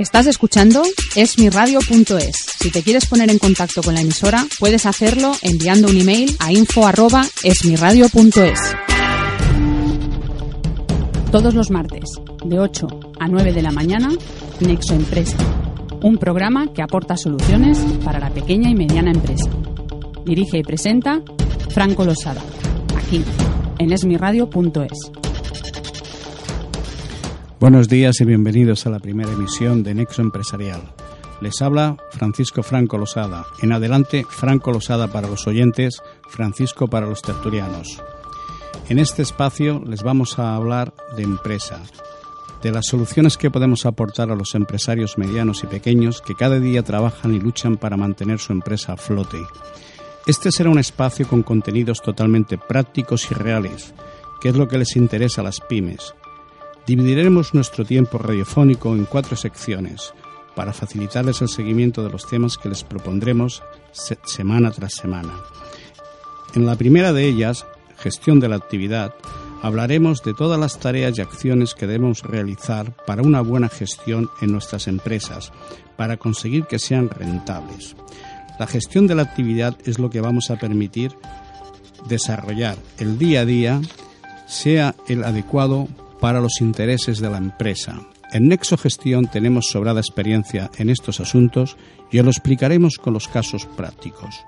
Estás escuchando esmiradio.es. Si te quieres poner en contacto con la emisora, puedes hacerlo enviando un email a info@esmiradio.es. Todos los martes, de 8 a 9 de la mañana, Nexo Empresa, un programa que aporta soluciones para la pequeña y mediana empresa. Dirige y presenta Franco Losada, aquí en esmiradio.es. Buenos días y bienvenidos a la primera emisión de Nexo Empresarial. Les habla Francisco Franco Losada. En adelante, Franco Losada para los oyentes, Francisco para los tertulianos. En este espacio les vamos a hablar de empresa, de las soluciones que podemos aportar a los empresarios medianos y pequeños que cada día trabajan y luchan para mantener su empresa a flote. Este será un espacio con contenidos totalmente prácticos y reales, que es lo que les interesa a las pymes Dividiremos nuestro tiempo radiofónico en cuatro secciones para facilitarles el seguimiento de los temas que les propondremos semana tras semana. En la primera de ellas, gestión de la actividad, hablaremos de todas las tareas y acciones que debemos realizar para una buena gestión en nuestras empresas, para conseguir que sean rentables. La gestión de la actividad es lo que vamos a permitir desarrollar el día a día sea el adecuado para los intereses de la empresa. En Nexo Gestión tenemos sobrada experiencia en estos asuntos y os lo explicaremos con los casos prácticos.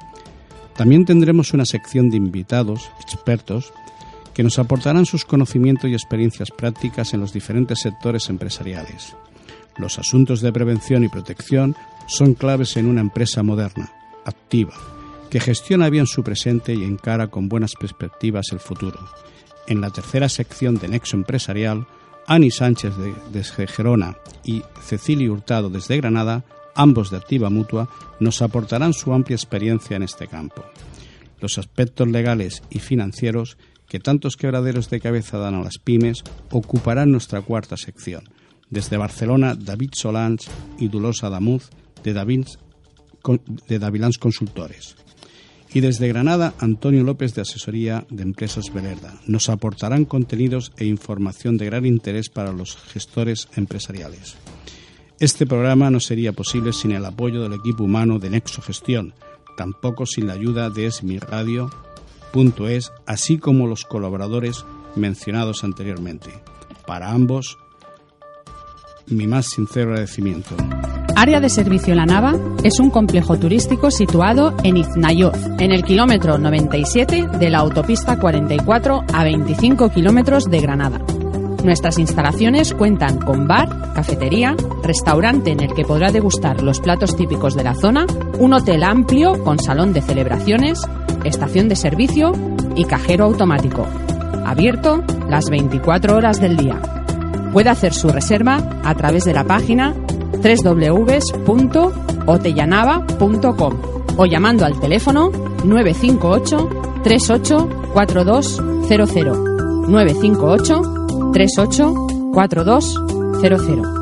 También tendremos una sección de invitados, expertos, que nos aportarán sus conocimientos y experiencias prácticas en los diferentes sectores empresariales. Los asuntos de prevención y protección son claves en una empresa moderna, activa, que gestiona bien su presente y encara con buenas perspectivas el futuro en la tercera sección de Nexo Empresarial, Ani Sánchez de, desde Gerona y Cecilio Hurtado desde Granada, ambos de activa mutua, nos aportarán su amplia experiencia en este campo. Los aspectos legales y financieros que tantos quebraderos de cabeza dan a las pymes ocuparán nuestra cuarta sección. Desde Barcelona, David Solans y Dulosa Damuz de, de Davilans Consultores. Y desde Granada, Antonio López de Asesoría de Empresas Belerda. Nos aportarán contenidos e información de gran interés para los gestores empresariales. Este programa no sería posible sin el apoyo del equipo humano de Nexo Gestión, tampoco sin la ayuda de esmiradio.es, así como los colaboradores mencionados anteriormente. Para ambos, mi más sincero agradecimiento. Área de Servicio La Nava es un complejo turístico situado en Iznayoz, en el kilómetro 97 de la autopista 44 a 25 kilómetros de Granada. Nuestras instalaciones cuentan con bar, cafetería, restaurante en el que podrá degustar los platos típicos de la zona, un hotel amplio con salón de celebraciones, estación de servicio y cajero automático. Abierto las 24 horas del día. Puede hacer su reserva a través de la página www.otellanava.com o llamando al teléfono 958 384200 958 384200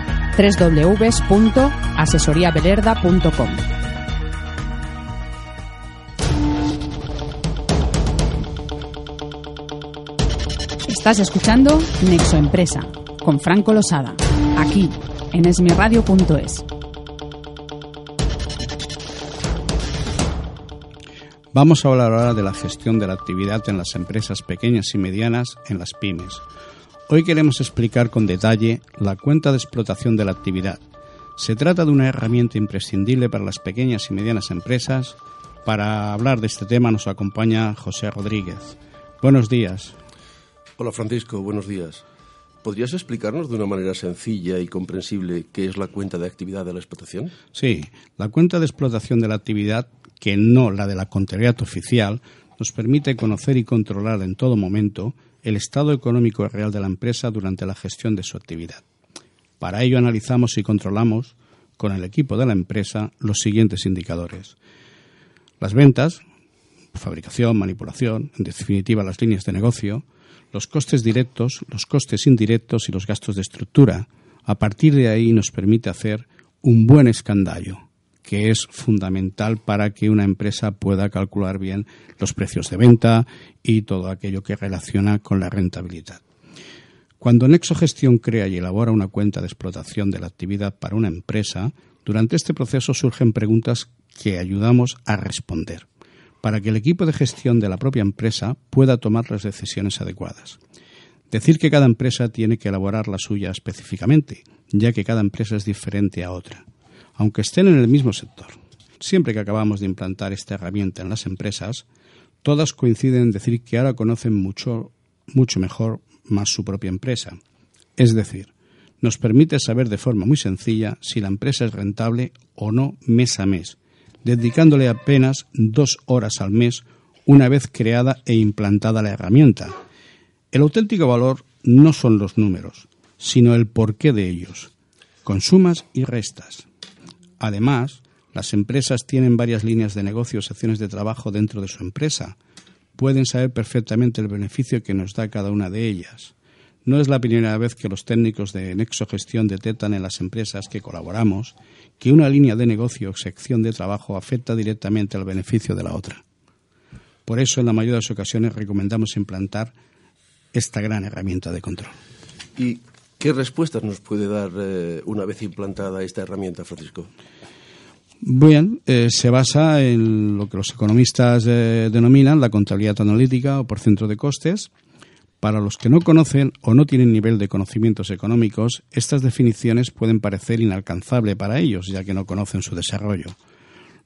www.asesoriabelerda.com. Estás escuchando Nexo Empresa con Franco Losada, aquí en esmiradio.es. Vamos a hablar ahora de la gestión de la actividad en las empresas pequeñas y medianas, en las pymes. Hoy queremos explicar con detalle la cuenta de explotación de la actividad. Se trata de una herramienta imprescindible para las pequeñas y medianas empresas. Para hablar de este tema nos acompaña José Rodríguez. Buenos días. Hola Francisco, buenos días. ¿Podrías explicarnos de una manera sencilla y comprensible qué es la cuenta de actividad de la explotación? Sí, la cuenta de explotación de la actividad, que no la de la contabilidad oficial, nos permite conocer y controlar en todo momento el estado económico real de la empresa durante la gestión de su actividad. Para ello analizamos y controlamos con el equipo de la empresa los siguientes indicadores. Las ventas, fabricación, manipulación, en definitiva las líneas de negocio, los costes directos, los costes indirectos y los gastos de estructura. A partir de ahí nos permite hacer un buen escandallo, que es fundamental para que una empresa pueda calcular bien los precios de venta y todo aquello que relaciona con la rentabilidad. Cuando Nexo Gestión crea y elabora una cuenta de explotación de la actividad para una empresa, durante este proceso surgen preguntas que ayudamos a responder para que el equipo de gestión de la propia empresa pueda tomar las decisiones adecuadas. Decir que cada empresa tiene que elaborar la suya específicamente, ya que cada empresa es diferente a otra, aunque estén en el mismo sector. Siempre que acabamos de implantar esta herramienta en las empresas, todas coinciden en decir que ahora conocen mucho, mucho mejor más su propia empresa. Es decir, nos permite saber de forma muy sencilla si la empresa es rentable o no mes a mes, dedicándole apenas dos horas al mes una vez creada e implantada la herramienta. El auténtico valor no son los números, sino el porqué de ellos, con sumas y restas. Además, las empresas tienen varias líneas de negocio o secciones de trabajo dentro de su empresa. Pueden saber perfectamente el beneficio que nos da cada una de ellas. No es la primera vez que los técnicos de Nexo Gestión detectan en las empresas que colaboramos que una línea de negocio o sección de trabajo afecta directamente al beneficio de la otra. Por eso, en la mayoría de las ocasiones, recomendamos implantar esta gran herramienta de control. ¿Y qué respuestas nos puede dar eh, una vez implantada esta herramienta, Francisco? Bien, eh, se basa en lo que los economistas eh, denominan la contabilidad analítica o por centro de costes, para los que no conocen o no tienen nivel de conocimientos económicos, estas definiciones pueden parecer inalcanzables para ellos, ya que no conocen su desarrollo.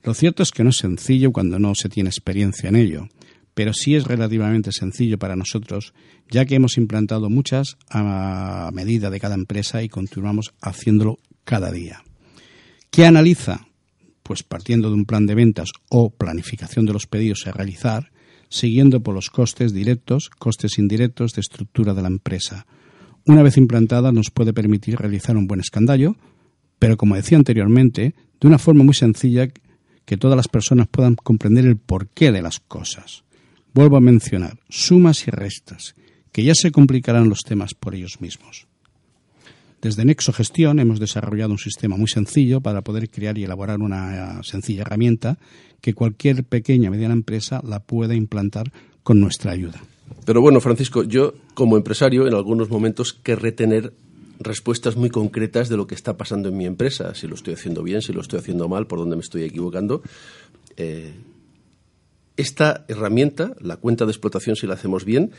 Lo cierto es que no es sencillo cuando no se tiene experiencia en ello, pero sí es relativamente sencillo para nosotros, ya que hemos implantado muchas a medida de cada empresa y continuamos haciéndolo cada día. ¿Qué analiza? Pues partiendo de un plan de ventas o planificación de los pedidos a realizar, siguiendo por los costes directos, costes indirectos de estructura de la empresa. Una vez implantada nos puede permitir realizar un buen escandallo, pero como decía anteriormente, de una forma muy sencilla que todas las personas puedan comprender el porqué de las cosas. Vuelvo a mencionar sumas y restas, que ya se complicarán los temas por ellos mismos. Desde Nexo Gestión hemos desarrollado un sistema muy sencillo para poder crear y elaborar una sencilla herramienta que cualquier pequeña o mediana empresa la pueda implantar con nuestra ayuda. Pero bueno, Francisco, yo como empresario en algunos momentos querré tener respuestas muy concretas de lo que está pasando en mi empresa, si lo estoy haciendo bien, si lo estoy haciendo mal, por dónde me estoy equivocando. Eh, esta herramienta, la cuenta de explotación, si la hacemos bien,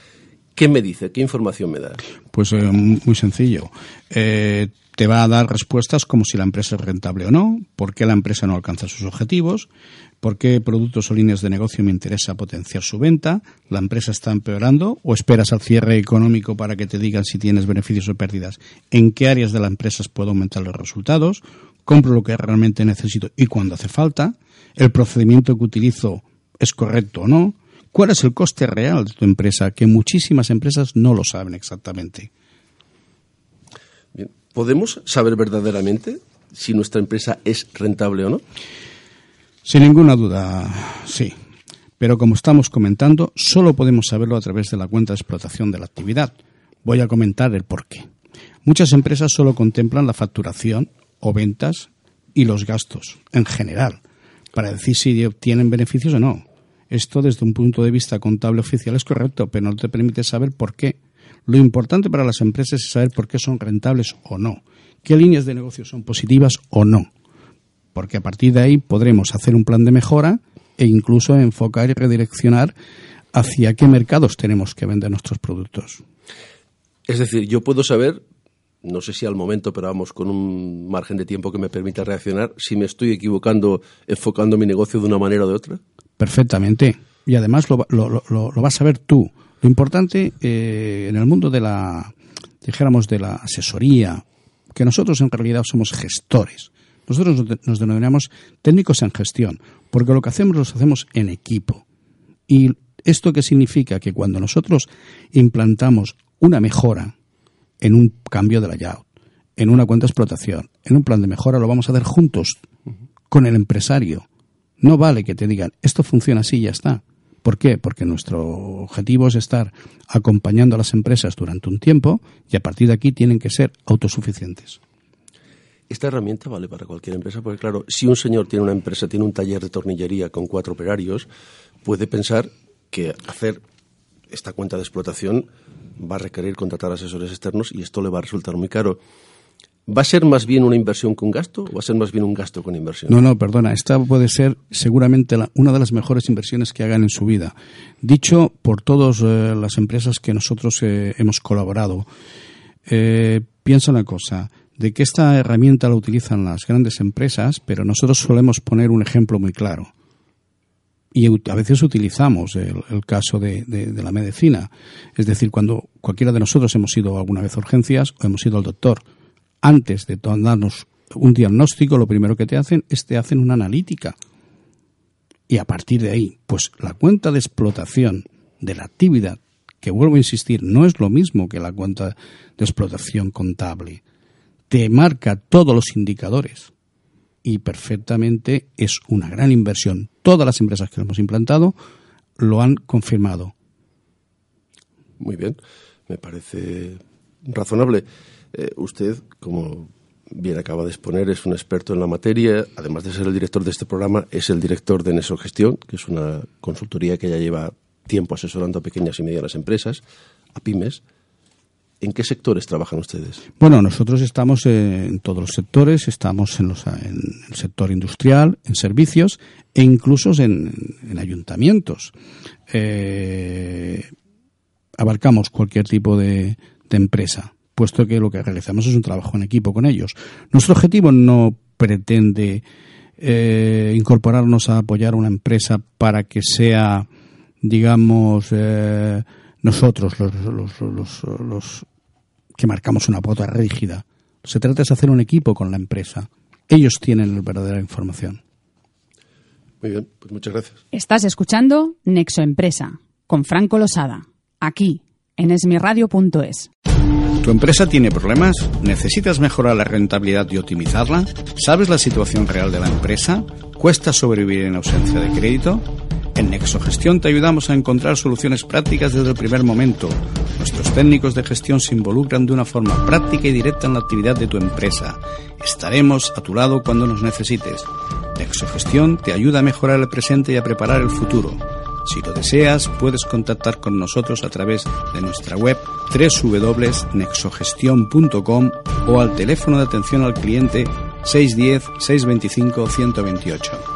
¿Qué me dice? ¿Qué información me da? Pues eh, muy sencillo. Eh, te va a dar respuestas como si la empresa es rentable o no, por qué la empresa no alcanza sus objetivos, por qué productos o líneas de negocio me interesa potenciar su venta, la empresa está empeorando o esperas al cierre económico para que te digan si tienes beneficios o pérdidas, en qué áreas de la empresa puedo aumentar los resultados, compro lo que realmente necesito y cuando hace falta, el procedimiento que utilizo es correcto o no, ¿Cuál es el coste real de tu empresa? Que muchísimas empresas no lo saben exactamente. ¿Podemos saber verdaderamente si nuestra empresa es rentable o no? Sin ninguna duda, sí. Pero como estamos comentando, solo podemos saberlo a través de la cuenta de explotación de la actividad. Voy a comentar el por qué. Muchas empresas solo contemplan la facturación o ventas y los gastos en general para decir si obtienen beneficios o no. Esto desde un punto de vista contable oficial es correcto, pero no te permite saber por qué. Lo importante para las empresas es saber por qué son rentables o no, qué líneas de negocio son positivas o no, porque a partir de ahí podremos hacer un plan de mejora e incluso enfocar y redireccionar hacia qué mercados tenemos que vender nuestros productos. Es decir, yo puedo saber, no sé si al momento, pero vamos, con un margen de tiempo que me permita reaccionar, si me estoy equivocando enfocando mi negocio de una manera o de otra. Perfectamente. Y además lo, lo, lo, vas a ver tú. Lo importante eh, en el mundo de la, dijéramos, de la asesoría, que nosotros en realidad somos gestores. Nosotros nos denominamos técnicos en gestión, porque lo que hacemos lo hacemos en equipo. ¿Y esto qué significa? Que cuando nosotros implantamos una mejora en un cambio de layout, en una cuenta de explotación, en un plan de mejora, lo vamos a hacer juntos con el empresario. No vale que te digan, esto funciona así y ya está. ¿Por qué? Porque nuestro objetivo es estar acompañando a las empresas durante un tiempo y a partir de aquí tienen que ser autosuficientes. Esta herramienta vale para cualquier empresa, porque claro, si un señor tiene una empresa, tiene un taller de tornillería con cuatro operarios, puede pensar que hacer esta cuenta de explotación va a requerir contratar asesores externos y esto le va a resultar muy caro. ¿Va a ser más bien una inversión un gasto o va a ser más bien un gasto con inversión? No, no, perdona. Esta puede ser seguramente una de las mejores inversiones que hagan en su vida. Dicho por todas eh, las empresas que nosotros eh, hemos colaborado, eh, piensa una cosa, de que esta herramienta la utilizan las grandes empresas, pero nosotros solemos poner un ejemplo muy claro. Y a veces utilizamos el, caso de, de, la medicina. Es decir, cuando cualquiera de nosotros hemos ido alguna vez a urgencias o hemos ido al doctor antes de darnos un diagnóstico, lo primero que te hacen es te hacen una analítica. Y a partir de ahí, pues la cuenta de explotación de la actividad, que vuelvo a insistir, no es lo mismo que la cuenta de explotación contable. Te marca todos los indicadores y perfectamente es una gran inversión. Todas las empresas que hemos implantado lo han confirmado. Muy bien, me parece razonable. Eh, usted, como bien acaba de exponer, es un experto en la materia. Además de ser el director de este programa, es el director de Nesogestión, que es una consultoría que ya lleva tiempo asesorando a pequeñas y medianas empresas, a pymes. ¿En qué sectores trabajan ustedes? Bueno, nosotros estamos en todos los sectores, estamos en, los, el sector industrial, en servicios e incluso en, ayuntamientos. Eh, abarcamos cualquier tipo de empresa puesto que lo que realizamos es un trabajo en equipo con ellos. Nuestro objetivo no pretende eh, incorporarnos a apoyar una empresa para que sea, digamos, eh, nosotros los, los, los, que marcamos una pauta rígida. Se trata de hacer un equipo con la empresa. Ellos tienen la verdadera información. Muy bien, pues muchas gracias. Estás escuchando Nexo Empresa con Franco Losada, aquí en esmiradio.es. ¿Tu empresa tiene problemas? ¿Necesitas mejorar la rentabilidad y optimizarla? ¿Sabes la situación real de la empresa? ¿Cuesta sobrevivir en ausencia de crédito? En Nexogestión te ayudamos a encontrar soluciones prácticas desde el primer momento. Nuestros técnicos de gestión se involucran de una forma práctica y directa en la actividad de tu empresa. Estaremos a tu lado cuando nos necesites. Nexogestión te ayuda a mejorar el presente y a preparar el futuro. Si lo deseas, puedes contactar con nosotros a través de nuestra web www.nexogestion.com o al teléfono de atención al cliente 610-625-128.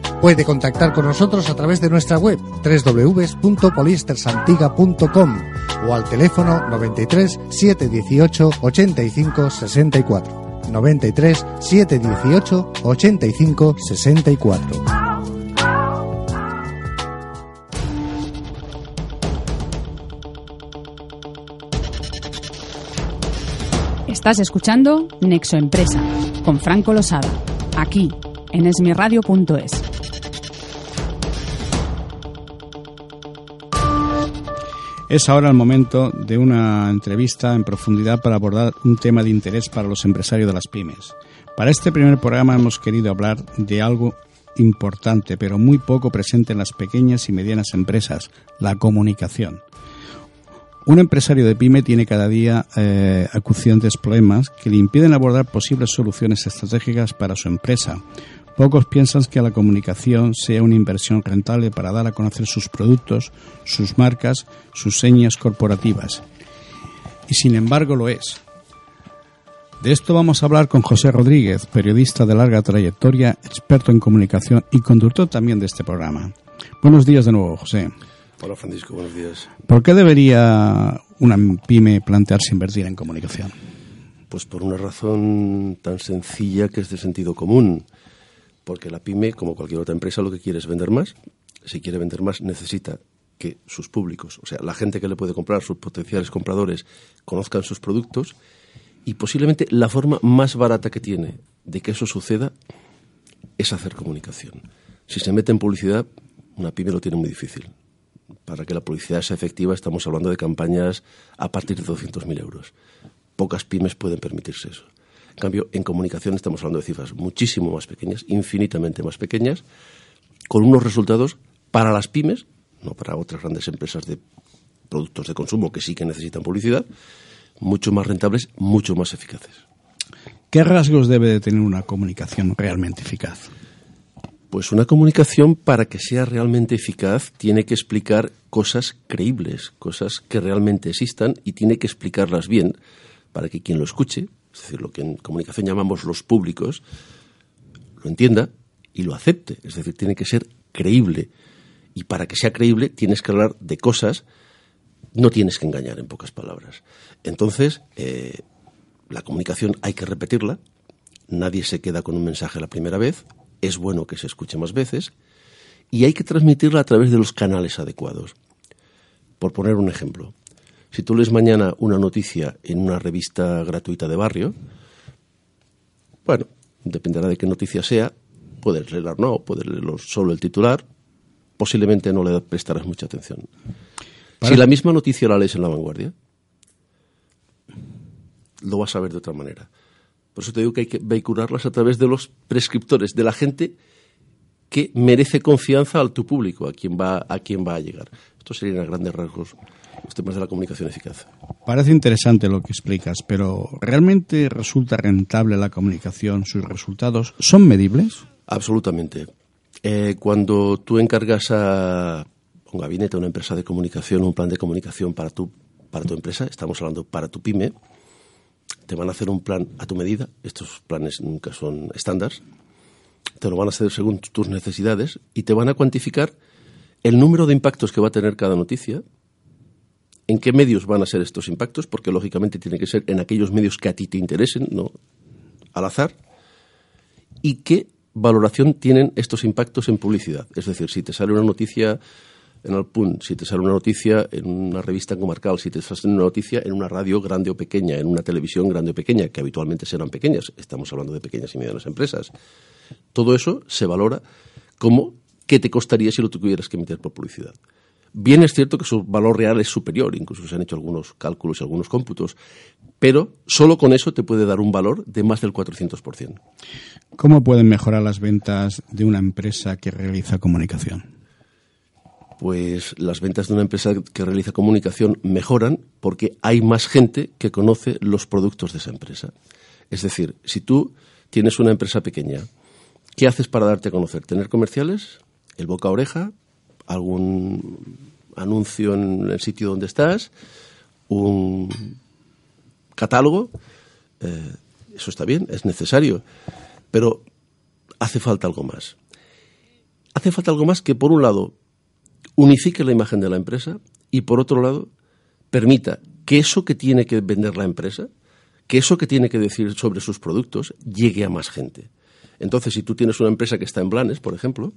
Puede contactar con nosotros a través de nuestra web www.poliestersantiga.com o al teléfono 93 718 85 64. 93 718 85 64. Estás escuchando Nexo Empresa con Franco Losada, aquí en esmiradio.es. Es ahora el momento de una entrevista en profundidad para abordar un tema de interés para los empresarios de las pymes. Para este primer programa hemos querido hablar de algo importante, pero muy poco presente en las pequeñas y medianas empresas, la comunicación. Un empresario de pyme tiene cada día eh, acuciantes problemas que le impiden abordar posibles soluciones estratégicas para su empresa, Pocos piensan que la comunicación sea una inversión rentable para dar a conocer sus productos, sus marcas, sus señas corporativas. Y sin embargo lo es. De esto vamos a hablar con José Rodríguez, periodista de larga trayectoria, experto en comunicación y conductor también de este programa. Buenos días de nuevo, José. Hola Francisco, buenos días. ¿Por qué debería una pyme plantearse invertir en comunicación? Pues por una razón tan sencilla que es de sentido común. Porque la pyme, como cualquier otra empresa, lo que quiere es vender más. Si quiere vender más, necesita que sus públicos, o sea, la gente que le puede comprar, sus potenciales compradores, conozcan sus productos. Y posiblemente la forma más barata que tiene de que eso suceda es hacer comunicación. Si se mete en publicidad, una pyme lo tiene muy difícil. Para que la publicidad sea efectiva, estamos hablando de campañas a partir de 200.000 euros. Pocas pymes pueden permitirse eso. En cambio, en comunicación estamos hablando de cifras muchísimo más pequeñas, infinitamente más pequeñas, con unos resultados para las pymes, no para otras grandes empresas de productos de consumo que sí que necesitan publicidad, mucho más rentables, mucho más eficaces. ¿Qué rasgos debe de tener una comunicación realmente eficaz? Pues una comunicación para que sea realmente eficaz tiene que explicar cosas creíbles, cosas que realmente existan y tiene que explicarlas bien para que quien lo escuche, es decir, lo que en comunicación llamamos los públicos, lo entienda y lo acepte. Es decir, tiene que ser creíble. Y para que sea creíble tienes que hablar de cosas, no tienes que engañar en pocas palabras. Entonces, eh, la comunicación hay que repetirla, nadie se queda con un mensaje la primera vez, es bueno que se escuche más veces y hay que transmitirla a través de los canales adecuados. Por poner un ejemplo, si tú lees mañana una noticia en una revista gratuita de barrio, bueno, dependerá de qué noticia sea, puedes leerla o no, puedes leerlo solo el titular, posiblemente no le prestarás mucha atención. Si la misma noticia la lees en la vanguardia, lo vas a ver de otra manera. Por eso te digo que hay que vehicularlas a través de los prescriptores, de la gente que merece confianza al tu público, a quien va a, quien va a llegar. Estos serían a grandes rasgos los temas de la comunicación eficaz. Parece interesante lo que explicas, pero ¿realmente resulta rentable la comunicación? ¿Sus resultados son medibles? Absolutamente. Eh, cuando tú encargas a un gabinete, a una empresa de comunicación, un plan de comunicación para tu, para tu empresa, estamos hablando para tu pyme, te van a hacer un plan a tu medida, estos planes nunca son estándares, te lo van a hacer según tus necesidades y te van a cuantificar el número de impactos que va a tener cada noticia, en qué medios van a ser estos impactos, porque lógicamente tiene que ser en aquellos medios que a ti te interesen, no al azar, y qué valoración tienen estos impactos en publicidad. Es decir, si te sale una noticia en el punt, si te sale una noticia en una revista comarcal, si te sale una noticia en una radio grande o pequeña, en una televisión grande o pequeña, que habitualmente serán pequeñas, estamos hablando de pequeñas y medianas empresas. Todo eso se valora como qué te costaría si lo tuvieras que emitir por publicidad. Bien es cierto que su valor real es superior, incluso se han hecho algunos cálculos y algunos cómputos, pero solo con eso te puede dar un valor de más del 400%. ¿Cómo pueden mejorar las ventas de una empresa que realiza comunicación? pues las ventas de una empresa que realiza comunicación mejoran porque hay más gente que conoce los productos de esa empresa. Es decir, si tú tienes una empresa pequeña, ¿qué haces para darte a conocer? ¿Tener comerciales? ¿El boca a oreja? ¿Algún anuncio en el sitio donde estás? ¿Un catálogo? Eh, eso está bien, es necesario, pero hace falta algo más. Hace falta algo más que, por un lado, unifique la imagen de la empresa y, por otro lado, permita que eso que tiene que vender la empresa, que eso que tiene que decir sobre sus productos, llegue a más gente. Entonces, si tú tienes una empresa que está en Blanes, por ejemplo,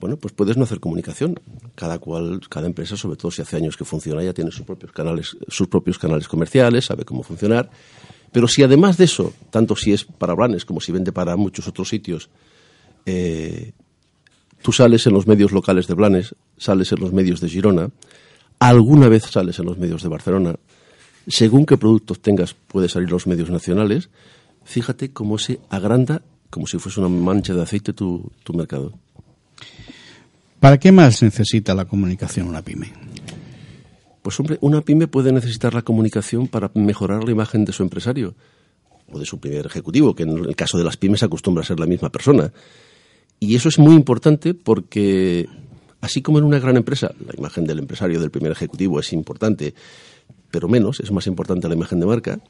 bueno, pues puedes no hacer comunicación. Cada cual, cada empresa, sobre todo si hace años que funciona, ya tiene sus propios canales, sus propios canales comerciales, sabe cómo funcionar. Pero si además de eso, tanto si es para Blanes como si vende para muchos otros sitios, eh, Tú sales en los medios locales de Blanes, sales en los medios de Girona, alguna vez sales en los medios de Barcelona. Según qué productos tengas, puedes salir los medios nacionales. Fíjate cómo se agranda, como si fuese una mancha de aceite, tu mercado. ¿Para qué más necesita la comunicación una pyme? Pues hombre, una pyme puede necesitar la comunicación para mejorar la imagen de su empresario o de su primer ejecutivo, que en el caso de las pymes acostumbra a ser la misma persona. Y eso es muy importante porque, así como en una gran empresa, la imagen del empresario, del primer ejecutivo es importante, pero menos, es más importante la imagen de marca,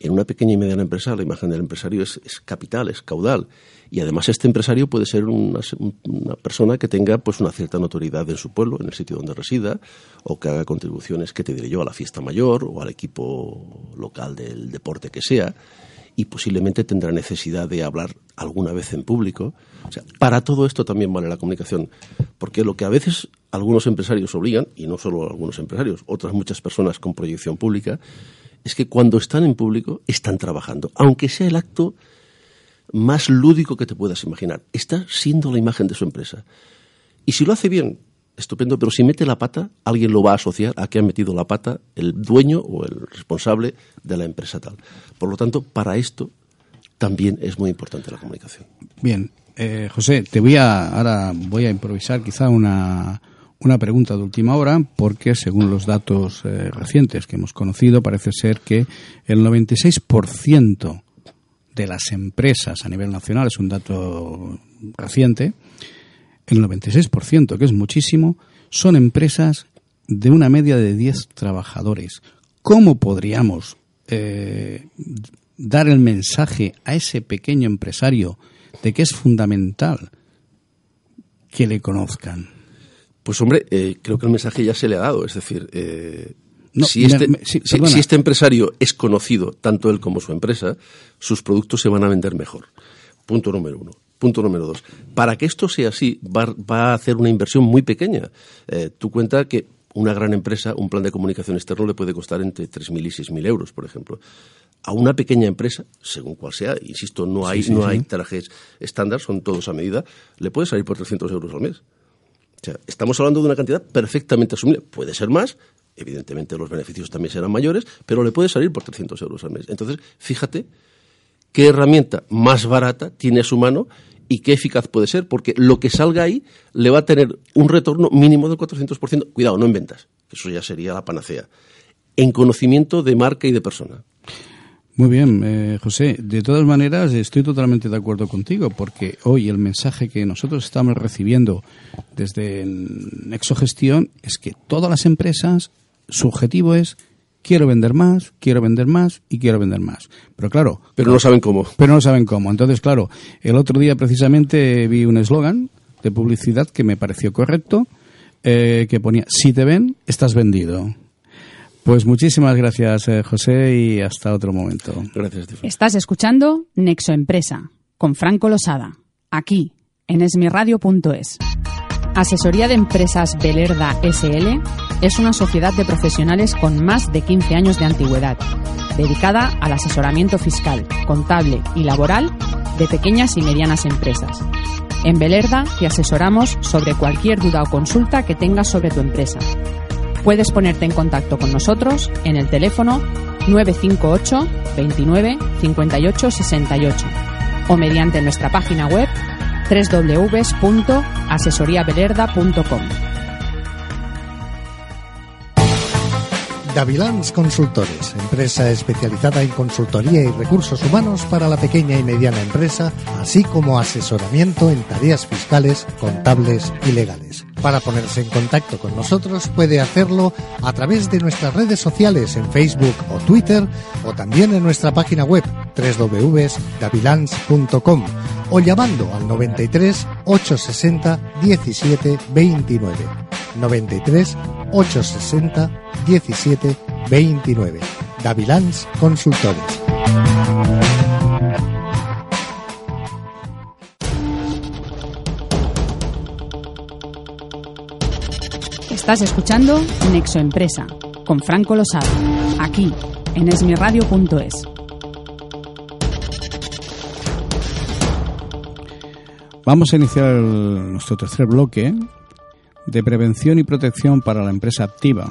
En una pequeña y mediana empresa la imagen del empresario es, capital, es caudal. Y además este empresario puede ser una, persona que tenga pues una cierta notoriedad en su pueblo, en el sitio donde resida, o que haga contribuciones, que te diré yo, a la fiesta mayor o al equipo local del deporte que sea y posiblemente tendrá necesidad de hablar alguna vez en público. O sea, para todo esto también vale la comunicación, porque lo que a veces algunos empresarios obligan, y no solo algunos empresarios, otras muchas personas con proyección pública, es que cuando están en público están trabajando, aunque sea el acto más lúdico que te puedas imaginar. Está siendo la imagen de su empresa. Y si lo hace bien, estupendo, pero si mete la pata, alguien lo va a asociar a que ha metido la pata el dueño o el responsable de la empresa tal. Por lo tanto, para esto también es muy importante la comunicación. Bien, eh, José, te voy a ahora voy a improvisar quizá una una pregunta de última hora porque según los datos eh, recientes que hemos conocido parece ser que el 96% de las empresas a nivel nacional es un dato reciente el 96%, que es muchísimo, son empresas de una media de 10 trabajadores. ¿Cómo podríamos eh, dar el mensaje a ese pequeño empresario de que es fundamental que le conozcan? Pues hombre, eh, creo que el mensaje ya se le ha dado. Es decir, eh, si, este, si, este empresario es conocido, tanto él como su empresa, sus productos se van a vender mejor. Punto número uno. Punto número dos. Para que esto sea así, va, a hacer una inversión muy pequeña. Eh, tú cuenta que una gran empresa, un plan de comunicación externo le puede costar entre 3.000 y 6.000 euros, por ejemplo. A una pequeña empresa, según cual sea, insisto, no hay, no hay trajes estándar, son todos a medida, le puede salir por 300 euros al mes. O sea, estamos hablando de una cantidad perfectamente asumible. Puede ser más, evidentemente los beneficios también serán mayores, pero le puede salir por 300 euros al mes. Entonces, fíjate qué herramienta más barata tiene a su mano y qué eficaz puede ser, porque lo que salga ahí le va a tener un retorno mínimo del 400%. Cuidado, no en ventas, eso ya sería la panacea. En conocimiento de marca y de persona. Muy bien, eh, José. De todas maneras, estoy totalmente de acuerdo contigo, porque hoy el mensaje que nosotros estamos recibiendo desde Nexogestión es que todas las empresas, su objetivo es quiero vender más, quiero vender más y quiero vender más. Pero claro. Pero no saben cómo. Pero no saben cómo. Entonces, claro, el otro día precisamente vi un eslogan de publicidad que me pareció correcto, eh, que ponía, si te ven, estás vendido. Pues muchísimas gracias, eh, José, y hasta otro momento. Gracias, Estás escuchando Nexo Empresa, con Franco Losada, aquí, en esmiradio.es. Asesoría de Empresas Belerda SL es una sociedad de profesionales con más de 15 años de antigüedad, dedicada al asesoramiento fiscal, contable y laboral de pequeñas y medianas empresas. En Belerda te asesoramos sobre cualquier duda o consulta que tengas sobre tu empresa. Puedes ponerte en contacto con nosotros en el teléfono 958 29 58 68 o mediante nuestra página web www.asesoriabelerda.com. Davilans Consultores, empresa especializada en consultoría y recursos humanos para la pequeña y mediana empresa, así como asesoramiento en tareas fiscales, contables y legales. Para ponerse en contacto con nosotros puede hacerlo a través de nuestras redes sociales en Facebook o Twitter o también en nuestra página web www.davilans.com o llamando al 93 860 17 29. 93 860 17 29. Davilans Consultores. Estás escuchando Nexo Empresa con Franco Losada, aquí en esmiradio.es. Vamos a iniciar nuestro tercer bloque de prevención y protección para la empresa activa,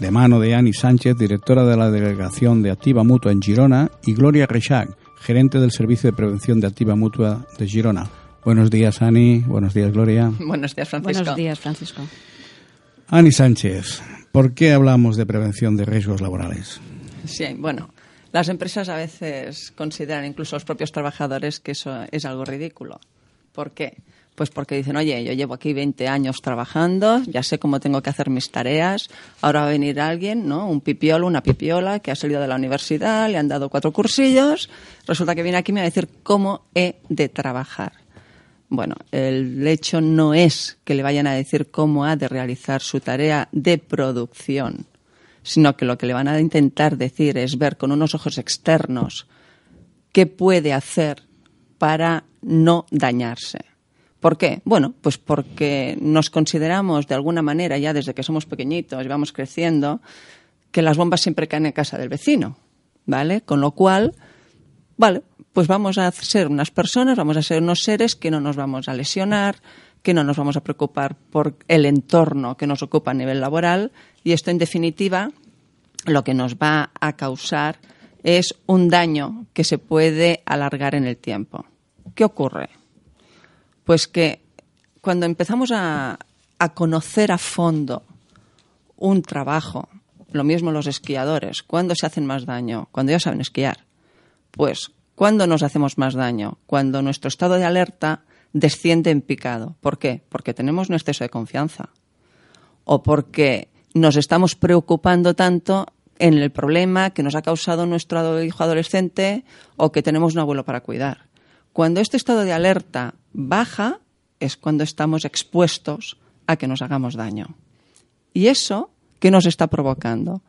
de mano de Ani Sánchez, directora de la Delegación de Activa Mutua en Girona, y Gloria Rechac, gerente del Servicio de Prevención de Activa Mutua de Girona. Buenos días, Ani. Buenos días, Gloria. Buenos días, Francisco. Buenos días, Francisco. Ani Sánchez, ¿por qué hablamos de prevención de riesgos laborales? Sí, bueno, las empresas a veces consideran, incluso los propios trabajadores, que eso es algo ridículo. ¿Por qué? Pues porque dicen, oye, yo llevo aquí 20 años trabajando, ya sé cómo tengo que hacer mis tareas, ahora va a venir alguien, ¿no? Un pipiolo, una pipiola que ha salido de la universidad, le han dado cuatro cursillos, resulta que viene aquí y me va a decir cómo he de trabajar. Bueno, el hecho no es que le vayan a decir cómo ha de realizar su tarea de producción, sino que lo que le van a intentar decir es ver con unos ojos externos qué puede hacer para no dañarse. ¿Por qué? Bueno, pues porque nos consideramos de alguna manera, ya desde que somos pequeñitos y vamos creciendo, que las bombas siempre caen en casa del vecino, ¿vale? Con lo cual, vale, pues vamos a ser unas personas, vamos a ser unos seres que no nos vamos a lesionar, que no nos vamos a preocupar por el entorno que nos ocupa a nivel laboral y esto, en definitiva, lo que nos va a causar es un daño que se puede alargar en el tiempo. ¿Qué ocurre? Pues que cuando empezamos a, conocer a fondo un trabajo, lo mismo los esquiadores, ¿cuándo se hacen más daño? Cuando ya saben esquiar. Pues, ¿cuándo nos hacemos más daño? Cuando nuestro estado de alerta desciende en picado. ¿Por qué? Porque tenemos un exceso de confianza. O porque nos estamos preocupando tanto en el problema que nos ha causado nuestro hijo adolescente o que tenemos un abuelo para cuidar. Cuando este estado de alerta baja es cuando estamos expuestos a que nos hagamos daño. ¿Y eso qué nos está provocando?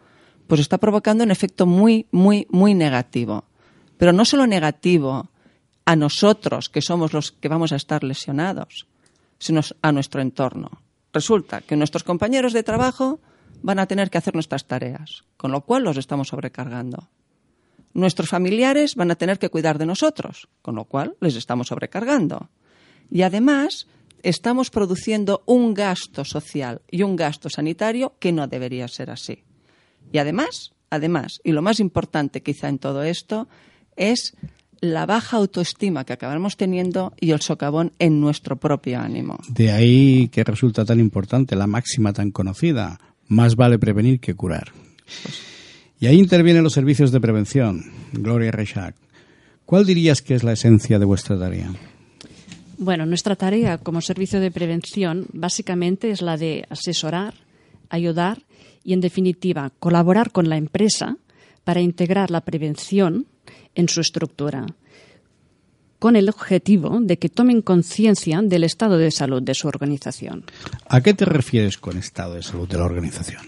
Pues está provocando un efecto muy, muy, muy negativo. Pero no solo negativo a nosotros, que somos los que vamos a estar lesionados, sino a nuestro entorno. Resulta que nuestros compañeros de trabajo van a tener que hacer nuestras tareas, con lo cual los estamos sobrecargando. Nuestros familiares van a tener que cuidar de nosotros, con lo cual les estamos sobrecargando. Y además estamos produciendo un gasto social y un gasto sanitario que no debería ser así. Y además, además, y lo más importante quizá en todo esto, es la baja autoestima que acabamos teniendo y el socavón en nuestro propio ánimo. De ahí que resulta tan importante la máxima tan conocida, más vale prevenir que curar. Y ahí intervienen los servicios de prevención. Gloria Rechac. ¿Cuál dirías que es la esencia de vuestra tarea? Bueno, nuestra tarea como servicio de prevención básicamente es la de asesorar, ayudar y, en definitiva, colaborar con la empresa para integrar la prevención en su estructura, con el objetivo de que tomen conciencia del estado de salud de su organización. ¿A qué te refieres con estado de salud de la organización?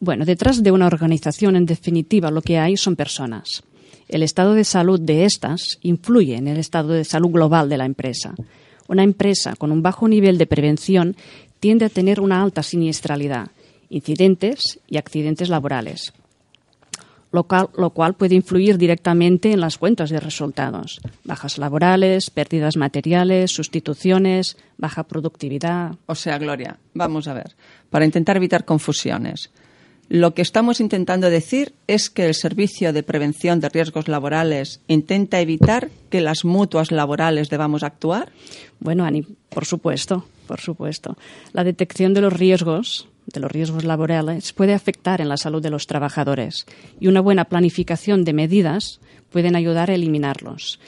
Bueno, detrás de una organización, en definitiva, lo que hay son personas. El estado de salud de estas influye en el estado de salud global de la empresa. Una empresa con un bajo nivel de prevención tiende a tener una alta siniestralidad, incidentes y accidentes laborales lo cual, puede influir directamente en las cuentas de resultados. Bajas laborales, pérdidas materiales, sustituciones, baja productividad. O sea, Gloria, vamos a ver, para intentar evitar confusiones. Lo que estamos intentando decir es que el Servicio de Prevención de Riesgos Laborales intenta evitar que las mutuas laborales debamos actuar. Bueno, Ani, por supuesto, por supuesto. La detección de los riesgos de los riesgos laborales puede afectar en la salud de los trabajadores y una buena planificación de medidas pueden ayudar a eliminarlos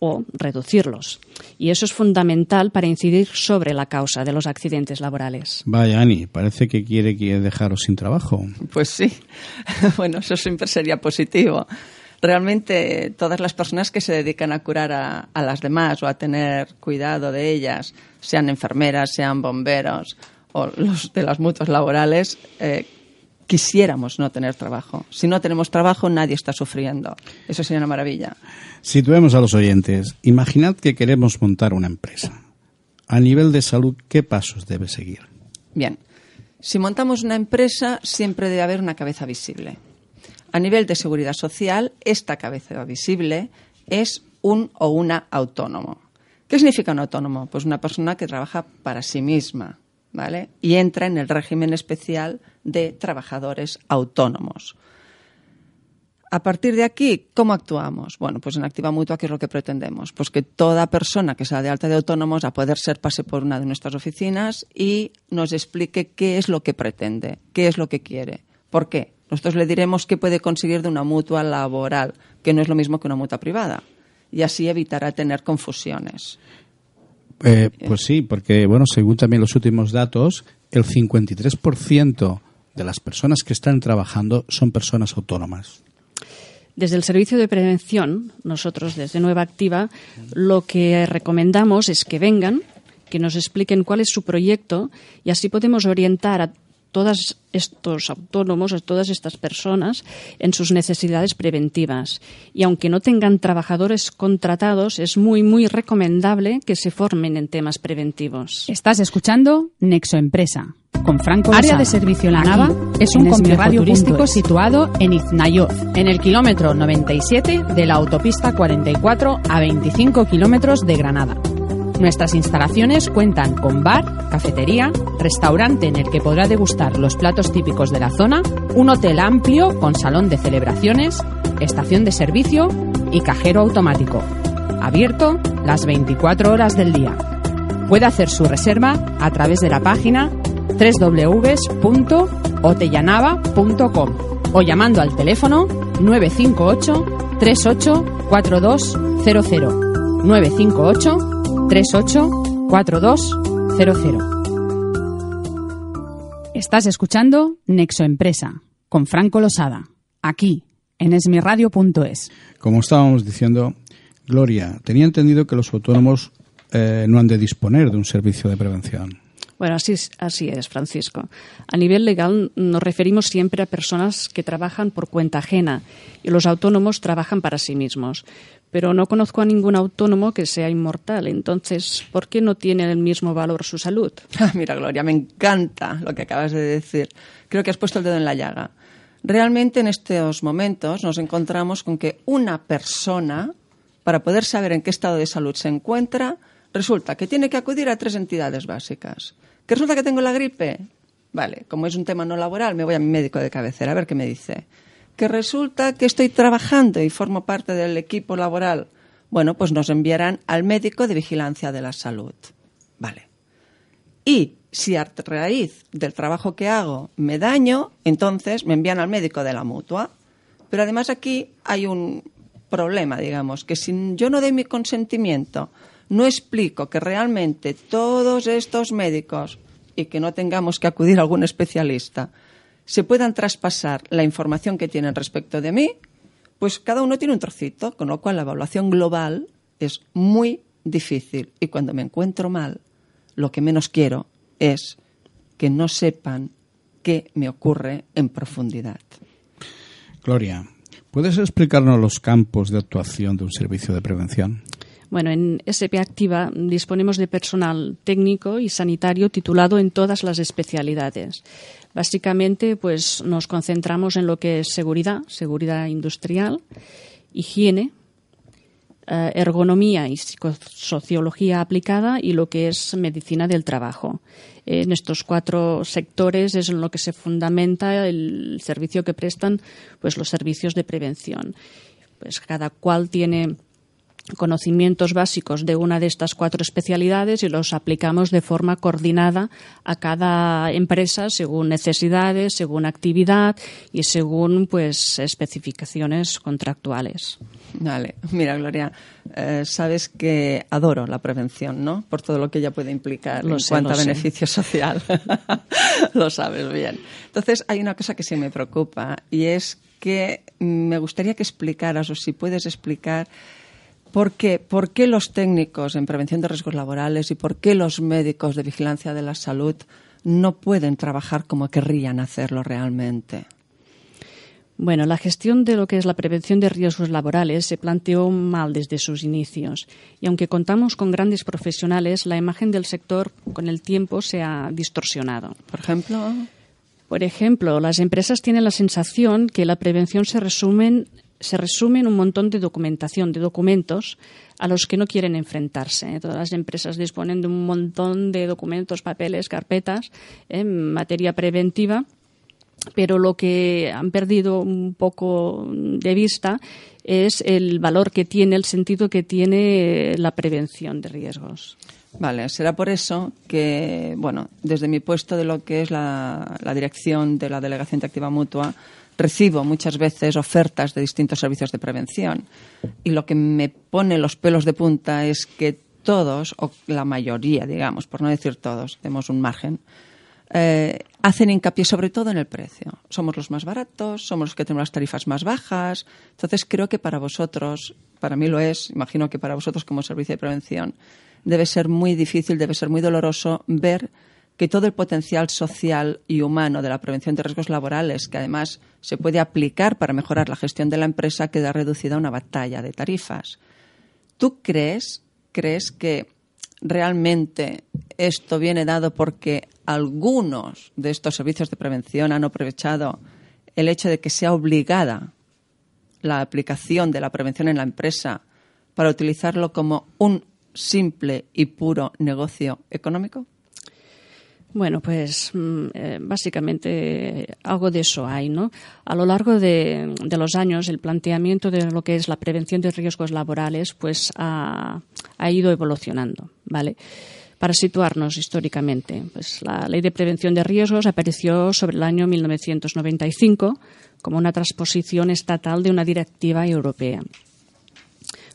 o reducirlos. Y eso es fundamental para incidir sobre la causa de los accidentes laborales. Vaya, Ani, parece que quiere, quiere dejaros sin trabajo. Pues sí. bueno, eso siempre sería positivo. Realmente todas las personas que se dedican a curar a, a las demás o a tener cuidado de ellas, sean enfermeras, sean bomberos, o los de las mutuas laborales, eh, quisiéramos no tener trabajo. Si no tenemos trabajo, nadie está sufriendo. Eso sería una maravilla. Situemos a los oyentes. Imaginad que queremos montar una empresa. A nivel de salud, ¿qué pasos debe seguir? Bien. Si montamos una empresa, siempre debe haber una cabeza visible. A nivel de seguridad social, esta cabeza visible es un o una autónomo. ¿Qué significa un autónomo? Pues una persona que trabaja para sí misma, ¿vale? Y entra en el régimen especial de trabajadores autónomos. A partir de aquí, ¿cómo actuamos? Bueno, pues en Activa Mutua, ¿qué es lo que pretendemos? Pues que toda persona que sea de alta de autónomos, a poder ser, pase por una de nuestras oficinas y nos explique qué es lo que pretende, qué es lo que quiere. ¿Por qué? Nosotros le diremos qué puede conseguir de una mutua laboral, que no es lo mismo que una mutua privada. Y así evitará tener confusiones. Eh, pues sí, porque, bueno, según también los últimos datos, el 53% de las personas que están trabajando son personas autónomas. Desde el Servicio de Prevención, nosotros desde Nueva Activa, lo que recomendamos es que vengan, que nos expliquen cuál es su proyecto y así podemos orientar a todos estos autónomos, a todas estas personas en sus necesidades preventivas. Y aunque no tengan trabajadores contratados, es muy, muy recomendable que se formen en temas preventivos. Estás escuchando Nexo Empresa. Con Franco Área de Servicio La Nava es un complejo turístico situado en Iznayoz, en el kilómetro 97 de la autopista 44 a 25 kilómetros de Granada. Nuestras instalaciones cuentan con bar, cafetería, restaurante en el que podrá degustar los platos típicos de la zona, un hotel amplio con salón de celebraciones, estación de servicio y cajero automático. Abierto las 24 horas del día. Puede hacer su reserva a través de la página www.otellanava.com o llamando al teléfono 958 38 4200 958 384200. Estás escuchando Nexo Empresa con Franco Losada, aquí en esmiradio.es. Como estábamos diciendo, Gloria, tenía entendido que los autónomos eh, no han de disponer de un servicio de prevención. Bueno, así es, así es, Francisco. A nivel legal nos referimos siempre a personas que trabajan por cuenta ajena y los autónomos trabajan para sí mismos pero no conozco a ningún autónomo que sea inmortal. Entonces, ¿por qué no tiene el mismo valor su salud? Ah, mira, Gloria, me encanta lo que acabas de decir. Creo que has puesto el dedo en la llaga. Realmente en estos momentos nos encontramos con que una persona, para poder saber en qué estado de salud se encuentra, resulta que tiene que acudir a tres entidades básicas. ¿Que resulta que tengo la gripe? Vale, como es un tema no laboral, me voy a mi médico de cabecera a ver qué me dice que resulta que estoy trabajando y formo parte del equipo laboral. Bueno, pues nos enviarán al médico de vigilancia de la salud. Vale. Y si a raíz del trabajo que hago me daño, entonces me envían al médico de la mutua. Pero además aquí hay un problema, digamos, que si yo no doy mi consentimiento, no explico que realmente todos estos médicos y que no tengamos que acudir a algún especialista se puedan traspasar la información que tienen respecto de mí, pues cada uno tiene un trocito, con lo cual la evaluación global es muy difícil. Y cuando me encuentro mal, lo que menos quiero es que no sepan qué me ocurre en profundidad. Gloria, ¿puedes explicarnos los campos de actuación de un servicio de prevención? Bueno, en SP Activa disponemos de personal técnico y sanitario titulado en todas las especialidades. Básicamente, pues nos concentramos en lo que es seguridad, seguridad industrial, higiene, eh, ergonomía y sociología aplicada y lo que es medicina del trabajo. En estos cuatro sectores es en lo que se fundamenta el servicio que prestan pues los servicios de prevención. Pues cada cual tiene conocimientos básicos de una de estas cuatro especialidades y los aplicamos de forma coordinada a cada empresa según necesidades, según actividad y según pues especificaciones contractuales. Vale, mira Gloria, eh, sabes que adoro la prevención, ¿no? Por todo lo que ella puede implicar en cuanto a beneficio social. lo sabes bien. Entonces hay una cosa que sí me preocupa y es que me gustaría que explicaras o si puedes explicar ¿Por qué? ¿Por qué los técnicos en prevención de riesgos laborales y por qué los médicos de vigilancia de la salud no pueden trabajar como querrían hacerlo realmente? Bueno, la gestión de lo que es la prevención de riesgos laborales se planteó mal desde sus inicios y aunque contamos con grandes profesionales, la imagen del sector con el tiempo se ha distorsionado. Por ejemplo, por ejemplo, las empresas tienen la sensación que la prevención se resume se resume en un montón de documentación, de documentos a los que no quieren enfrentarse. Todas las empresas disponen de un montón de documentos, papeles, carpetas en materia preventiva, pero lo que han perdido un poco de vista es el valor que tiene, el sentido que tiene la prevención de riesgos. Vale, será por eso que, bueno, desde mi puesto de lo que es la, la dirección de la Delegación de Activa Mutua, recibo muchas veces ofertas de distintos servicios de prevención y lo que me pone los pelos de punta es que todos, o la mayoría, digamos, por no decir todos, tenemos un margen, eh, hacen hincapié sobre todo en el precio. Somos los más baratos, somos los que tenemos las tarifas más bajas. Entonces creo que para vosotros, para mí lo es, imagino que para vosotros como servicio de prevención, debe ser muy difícil, debe ser muy doloroso ver que todo el potencial social y humano de la prevención de riesgos laborales, que además se puede aplicar para mejorar la gestión de la empresa, queda reducida a una batalla de tarifas. ¿Tú crees, crees que realmente esto viene dado porque algunos de estos servicios de prevención han aprovechado el hecho de que sea obligada la aplicación de la prevención en la empresa para utilizarlo como un simple y puro negocio económico? Bueno, pues mm, eh, básicamente algo de eso hay, ¿no? A lo largo de, los años, el planteamiento de lo que es la prevención de riesgos laborales, pues ha, ido evolucionando, ¿vale? Para situarnos históricamente, pues la Ley de Prevención de Riesgos apareció sobre el año 1995 como una transposición estatal de una directiva europea.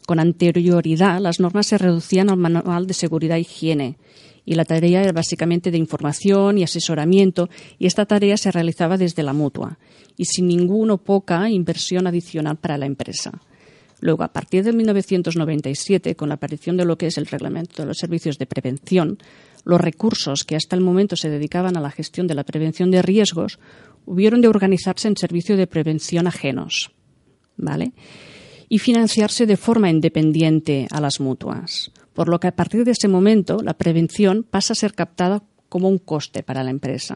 Con anterioridad, las normas se reducían al Manual de Seguridad e Higiene y la tarea era básicamente de información y asesoramiento y esta tarea se realizaba desde la mutua y sin ninguna poca inversión adicional para la empresa. Luego, a partir de 1997, con la aparición de lo que es el Reglamento de los Servicios de Prevención, los recursos que hasta el momento se dedicaban a la gestión de la prevención de riesgos hubieron de organizarse en servicios de prevención ajenos, ¿vale? Y financiarse de forma independiente a las mutuas por lo que a partir de ese momento la prevención pasa a ser captada como un coste para la empresa.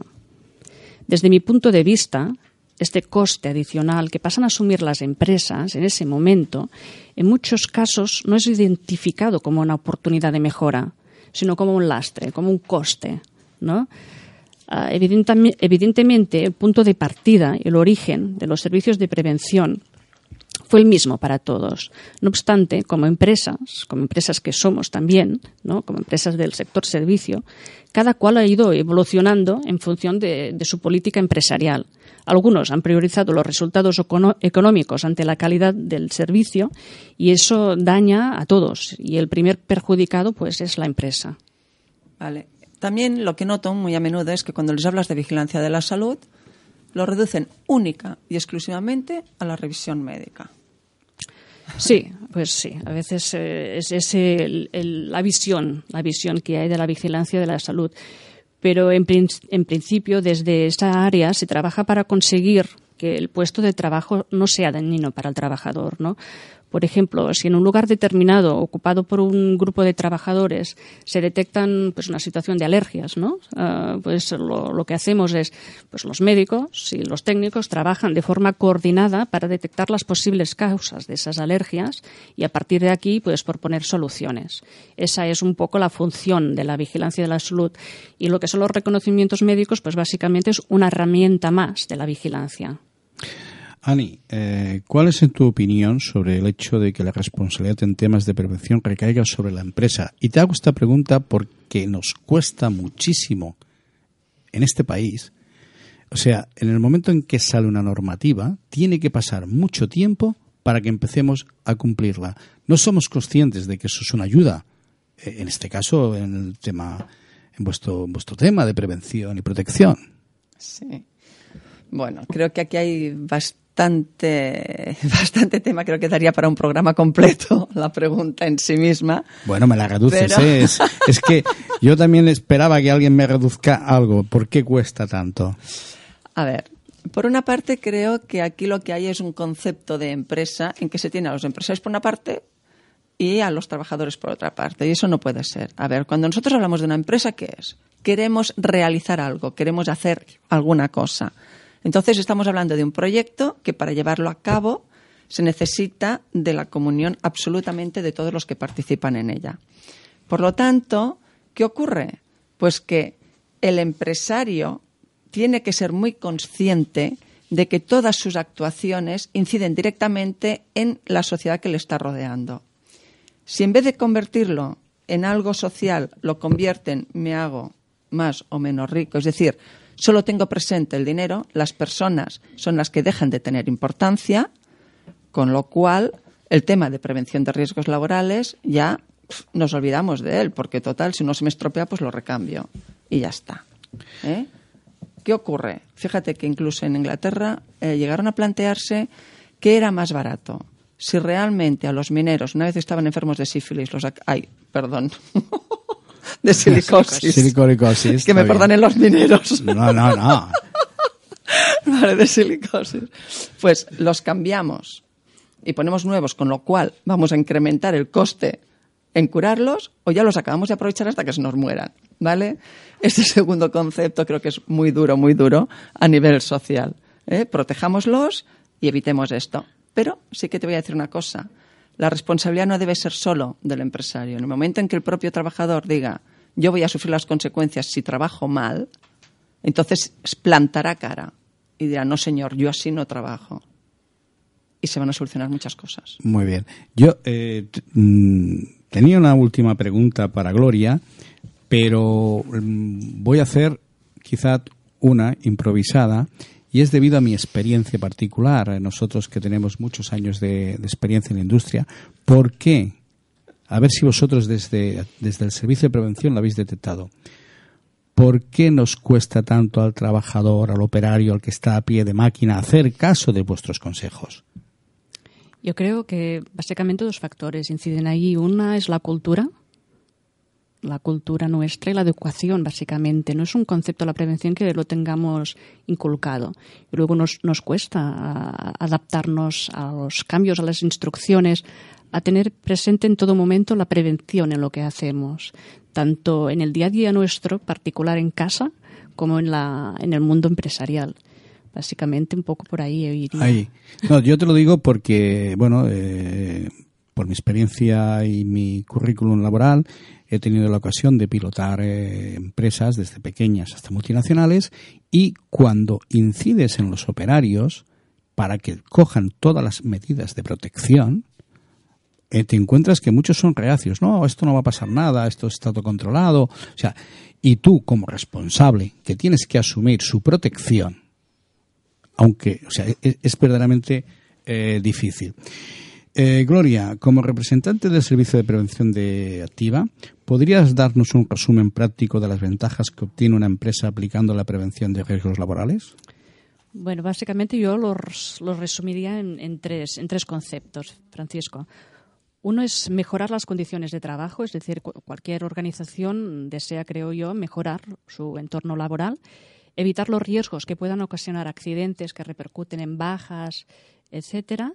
Desde mi punto de vista, este coste adicional que pasan a asumir las empresas en ese momento, en muchos casos no es identificado como una oportunidad de mejora, sino como un lastre, como un coste. ¿no? Ah, evidentemente, el punto de partida, el origen de los servicios de prevención fue el mismo para todos. No obstante, como empresas, como empresas que somos también, ¿no? como empresas del sector servicio, cada cual ha ido evolucionando en función de, su política empresarial. Algunos han priorizado los resultados económicos ante la calidad del servicio y eso daña a todos y el primer perjudicado pues es la empresa. Vale. También lo que noto muy a menudo es que cuando les hablas de vigilancia de la salud, lo reducen única y exclusivamente a la revisión médica. Sí, pues sí. A veces eh, es, la visión, la visión que hay de la vigilancia de la salud. Pero en, en principio, desde esta área se trabaja para conseguir que el puesto de trabajo no sea dañino para el trabajador, ¿no? Por ejemplo, si en un lugar determinado, ocupado por un grupo de trabajadores, se detectan pues, una situación de alergias, ¿no? Ah, pues lo, que hacemos es, pues los médicos y los técnicos trabajan de forma coordinada para detectar las posibles causas de esas alergias y a partir de aquí, pues proponer soluciones. Esa es un poco la función de la vigilancia de la salud y lo que son los reconocimientos médicos, pues básicamente es una herramienta más de la vigilancia. Ani, eh, ¿cuál es en tu opinión sobre el hecho de que la responsabilidad en temas de prevención recaiga sobre la empresa? Y te hago esta pregunta porque nos cuesta muchísimo en este país. O sea, en el momento en que sale una normativa, tiene que pasar mucho tiempo para que empecemos a cumplirla. No somos conscientes de que eso es una ayuda. Eh, en este caso, en el tema, en vuestro, en vuestro tema de prevención y protección. Sí. Bueno, creo que aquí hay bastante bastante, bastante tema, creo que daría para un programa completo la pregunta en sí misma. Bueno, me la reduces, ¿eh? es, que yo también esperaba que alguien me reduzca algo. ¿Por qué cuesta tanto? A ver, por una parte creo que aquí lo que hay es un concepto de empresa en que se tiene a los empresarios por una parte y a los trabajadores por otra parte. Y eso no puede ser. A ver, cuando nosotros hablamos de una empresa, ¿qué es? Queremos realizar algo, queremos hacer alguna cosa. Entonces estamos hablando de un proyecto que para llevarlo a cabo se necesita de la comunión absolutamente de todos los que participan en ella. Por lo tanto, ¿qué ocurre? Pues que el empresario tiene que ser muy consciente de que todas sus actuaciones inciden directamente en la sociedad que le está rodeando. Si en vez de convertirlo en algo social, lo convierten me hago más o menos rico, es decir, solo tengo presente el dinero, las personas son las que dejan de tener importancia, con lo cual el tema de prevención de riesgos laborales ya nos olvidamos de él, porque total, si no se me estropea, pues lo recambio y ya está. ¿eh? ¿Qué ocurre? Fíjate que incluso en Inglaterra eh, llegaron a plantearse qué era más barato. Si realmente a los mineros, una vez estaban enfermos de sífilis, los ay, perdón, de silicosis. Silicosis. Que me perdonen los mineros. No, no, no. vale, de silicosis. Pues los cambiamos y ponemos nuevos, con lo cual vamos a incrementar el coste en curarlos o ya los acabamos de aprovechar hasta que se nos mueran, ¿vale? Este segundo concepto creo que es muy duro, muy duro a nivel social. ¿eh? Protejámoslos y evitemos esto. Pero sí que te voy a decir una cosa. La responsabilidad no debe ser solo del empresario. En el momento en que el propio trabajador diga yo voy a sufrir las consecuencias si trabajo mal, entonces plantará cara y dirá no señor, yo así no trabajo y se van a solucionar muchas cosas. Muy bien. Yo eh, mm, tenía una última pregunta para Gloria, pero mm, voy a hacer quizá una improvisada y es debido a mi experiencia particular. Nosotros que tenemos muchos años de, experiencia en la industria, ¿por qué? A ver si vosotros desde, desde el servicio de prevención lo habéis detectado. ¿Por qué nos cuesta tanto al trabajador, al operario, al que está a pie de máquina, hacer caso de vuestros consejos? Yo creo que básicamente dos factores inciden ahí. Una es la cultura, la cultura nuestra y la educación, básicamente. No es un concepto la prevención que lo tengamos inculcado. Y luego nos, nos cuesta adaptarnos a los cambios, a las instrucciones, a tener presente en todo momento la prevención en lo que hacemos, tanto en el día a día nuestro, particular en casa, como en, la, en el mundo empresarial. Básicamente un poco por ahí iría. No, yo te lo digo porque, bueno, eh, por mi experiencia y mi currículum laboral, he tenido la ocasión de pilotar eh, empresas desde pequeñas hasta multinacionales y cuando incides en los operarios para que cojan todas las medidas de protección, eh, te encuentras que muchos son reacios. No, esto no va a pasar nada, esto está todo controlado. O sea, y tú como responsable que tienes que asumir su protección, aunque, o sea, es, es verdaderamente eh, difícil. Eh, Gloria, como representante del Servicio de Prevención de Activa, ¿podrías darnos un resumen práctico de las ventajas que obtiene una empresa aplicando la prevención de riesgos laborales? Bueno, básicamente yo los, resumiría en, tres, en tres conceptos, Francisco. Uno es mejorar las condiciones de trabajo, es decir, cualquier organización desea, creo yo, mejorar su entorno laboral evitar los riesgos que puedan ocasionar accidentes que repercuten en bajas, etcétera,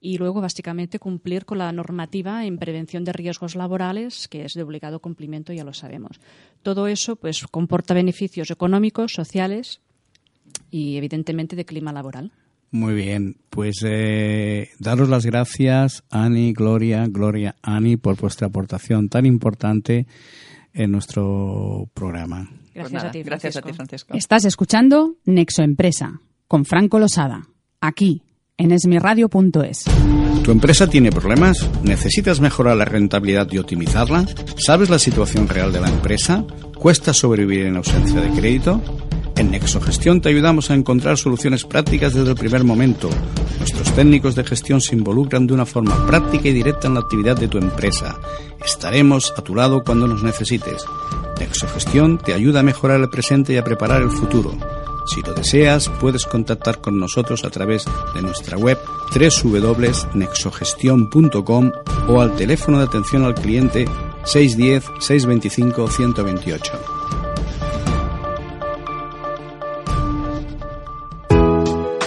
y luego básicamente cumplir con la normativa en prevención de riesgos laborales, que es de obligado cumplimiento, ya lo sabemos. Todo eso pues comporta beneficios económicos, sociales y evidentemente de clima laboral. Muy bien, pues eh, daros las gracias, Ani, Gloria, Gloria, Ani, por vuestra aportación tan importante en nuestro programa. Gracias, a, ti, gracias a ti, Francisco. Estás escuchando Nexo Empresa con Franco Losada, aquí en esmiradio.es. ¿Tu empresa tiene problemas? ¿Necesitas mejorar la rentabilidad y optimizarla? ¿Sabes la situación real de la empresa? ¿Cuesta sobrevivir en ausencia de crédito? En Nexogestión te ayudamos a encontrar soluciones prácticas desde el primer momento. Nuestros técnicos de gestión se involucran de una forma práctica y directa en la actividad de tu empresa. Estaremos a tu lado cuando nos necesites. Nexogestión te ayuda a mejorar el presente y a preparar el futuro. Si lo deseas, puedes contactar con nosotros a través de nuestra web www.nexogestion.com o al teléfono de atención al cliente 610 625 128.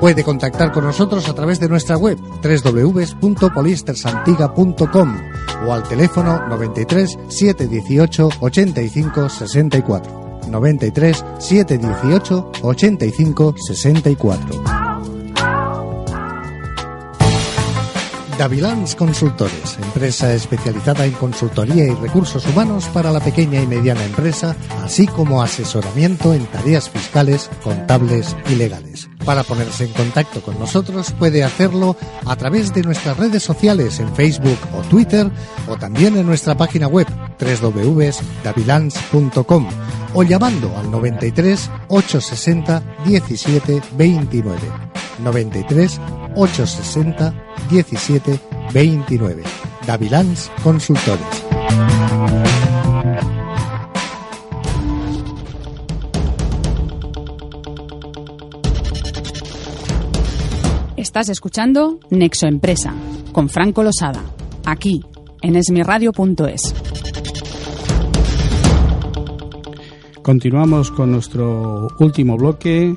Puede contactar con nosotros a través de nuestra web www.poliestersantiga.com o al teléfono 93 718 85 64. 93 718 85 64. Davilans Consultores, empresa especializada en consultoría y recursos humanos para la pequeña y mediana empresa, así como asesoramiento en tareas fiscales, contables y legales. Para ponerse en contacto con nosotros puede hacerlo a través de nuestras redes sociales en Facebook o Twitter o también en nuestra página web www.davilans.com o llamando al 93 860 17 29. 93 860 17 29. Davilans Consultores. Estás escuchando Nexo Empresa con Franco Losada, aquí en esmiradio.es. Continuamos con nuestro último bloque,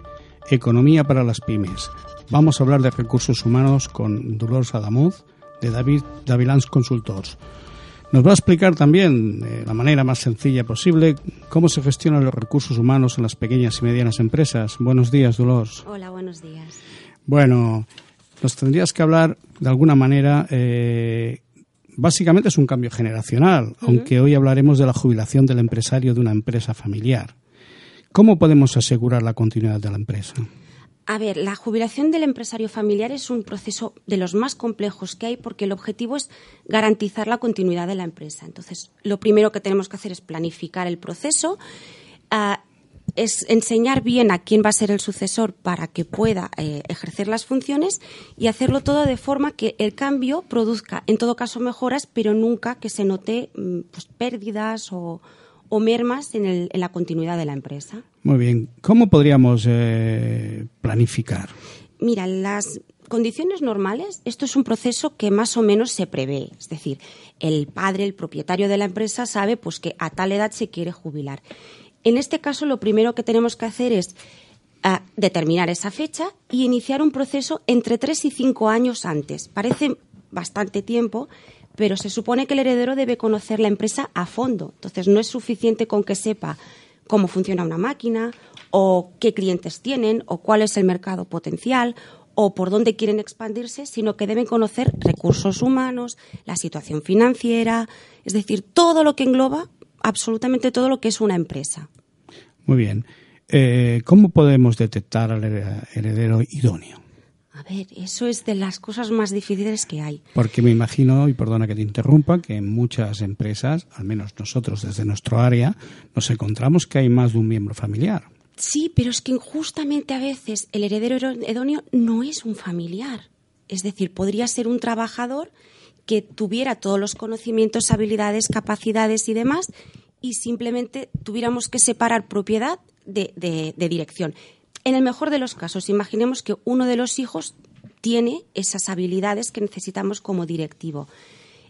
Economía para las pymes. Vamos a hablar de recursos humanos con Dolores Adamuz de David Davilans Consultors. Nos va a explicar también, de la manera más sencilla posible, cómo se gestionan los recursos humanos en las pequeñas y medianas empresas. Buenos días, Dolores. Hola, buenos días. Bueno, nos tendrías que hablar de alguna manera. Eh, básicamente es un cambio generacional, aunque hoy hablaremos de la jubilación del empresario de una empresa familiar. ¿Cómo podemos asegurar la continuidad de la empresa? A ver, la jubilación del empresario familiar es un proceso de los más complejos que hay porque el objetivo es garantizar la continuidad de la empresa. Entonces, lo primero que tenemos que hacer es planificar el proceso, ah, es enseñar bien a quién va a ser el sucesor para que pueda eh, ejercer las funciones y hacerlo todo de forma que el cambio produzca, en todo caso, mejoras, pero nunca que se note mm, pues, pérdidas o, o mermas en, el- en la continuidad de la empresa. Muy bien. ¿Cómo podríamos eh, planificar? Mira, las condiciones normales, esto es un proceso que más o menos se prevé. Es decir, el padre, el propietario de la empresa, sabe pues que a tal edad se quiere jubilar. En este caso, lo primero que tenemos que hacer es ah, determinar esa fecha y iniciar un proceso entre tres y cinco años antes. Parece bastante tiempo, pero se supone que el heredero debe conocer la empresa a fondo. Entonces, no es suficiente con que sepa cómo funciona una máquina o qué clientes tienen o cuál es el mercado potencial o por dónde quieren expandirse, sino que deben conocer recursos humanos, la situación financiera, es decir, todo lo que engloba absolutamente todo lo que es una empresa. Muy bien. Eh, ¿Cómo podemos detectar al hered- heredero idóneo? A ver, eso es de las cosas más difíciles que hay. Porque me imagino, y perdona que te interrumpa, que en muchas empresas, al menos nosotros desde nuestro área, nos encontramos que hay más de un miembro familiar. Sí, pero es que justamente a veces el heredero idóneo no es un familiar. Es decir, podría ser un trabajador que tuviera todos los conocimientos, habilidades, capacidades y demás, y simplemente tuviéramos que separar propiedad de, de- de dirección. En el mejor de los casos, imaginemos que uno de los hijos tiene esas habilidades que necesitamos como directivo.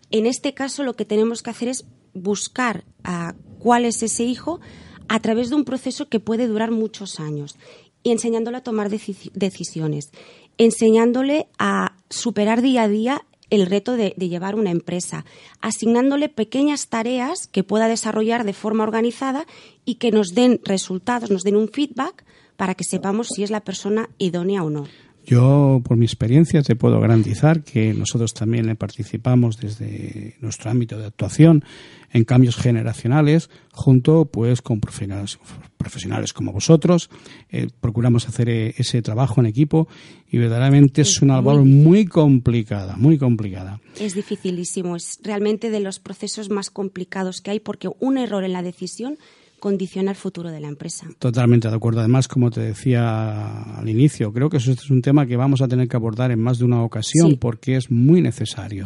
En este caso, lo que tenemos que hacer es buscar a cuál es ese hijo a través de un proceso que puede durar muchos años y enseñándole a tomar deci- decisiones, enseñándole a superar día a día el reto de, de llevar una empresa, asignándole pequeñas tareas que pueda desarrollar de forma organizada y que nos den resultados, nos den un feedback para que sepamos si es la persona idónea o no. Yo, por mi experiencia, te puedo garantizar que nosotros también participamos desde nuestro ámbito de actuación en cambios generacionales, junto pues con profesionales, profesionales como vosotros. Eh, procuramos hacer eh, ese trabajo en equipo y verdaderamente es una labor muy complicada, muy complicada. Es dificilísimo, es realmente de los procesos más complicados que hay porque un error en la decisión condiciona el futuro de la empresa. Totalmente de acuerdo. Además, como te decía al inicio, creo que eso es un tema que vamos a tener que abordar en más de una ocasión Sí. porque es muy necesario.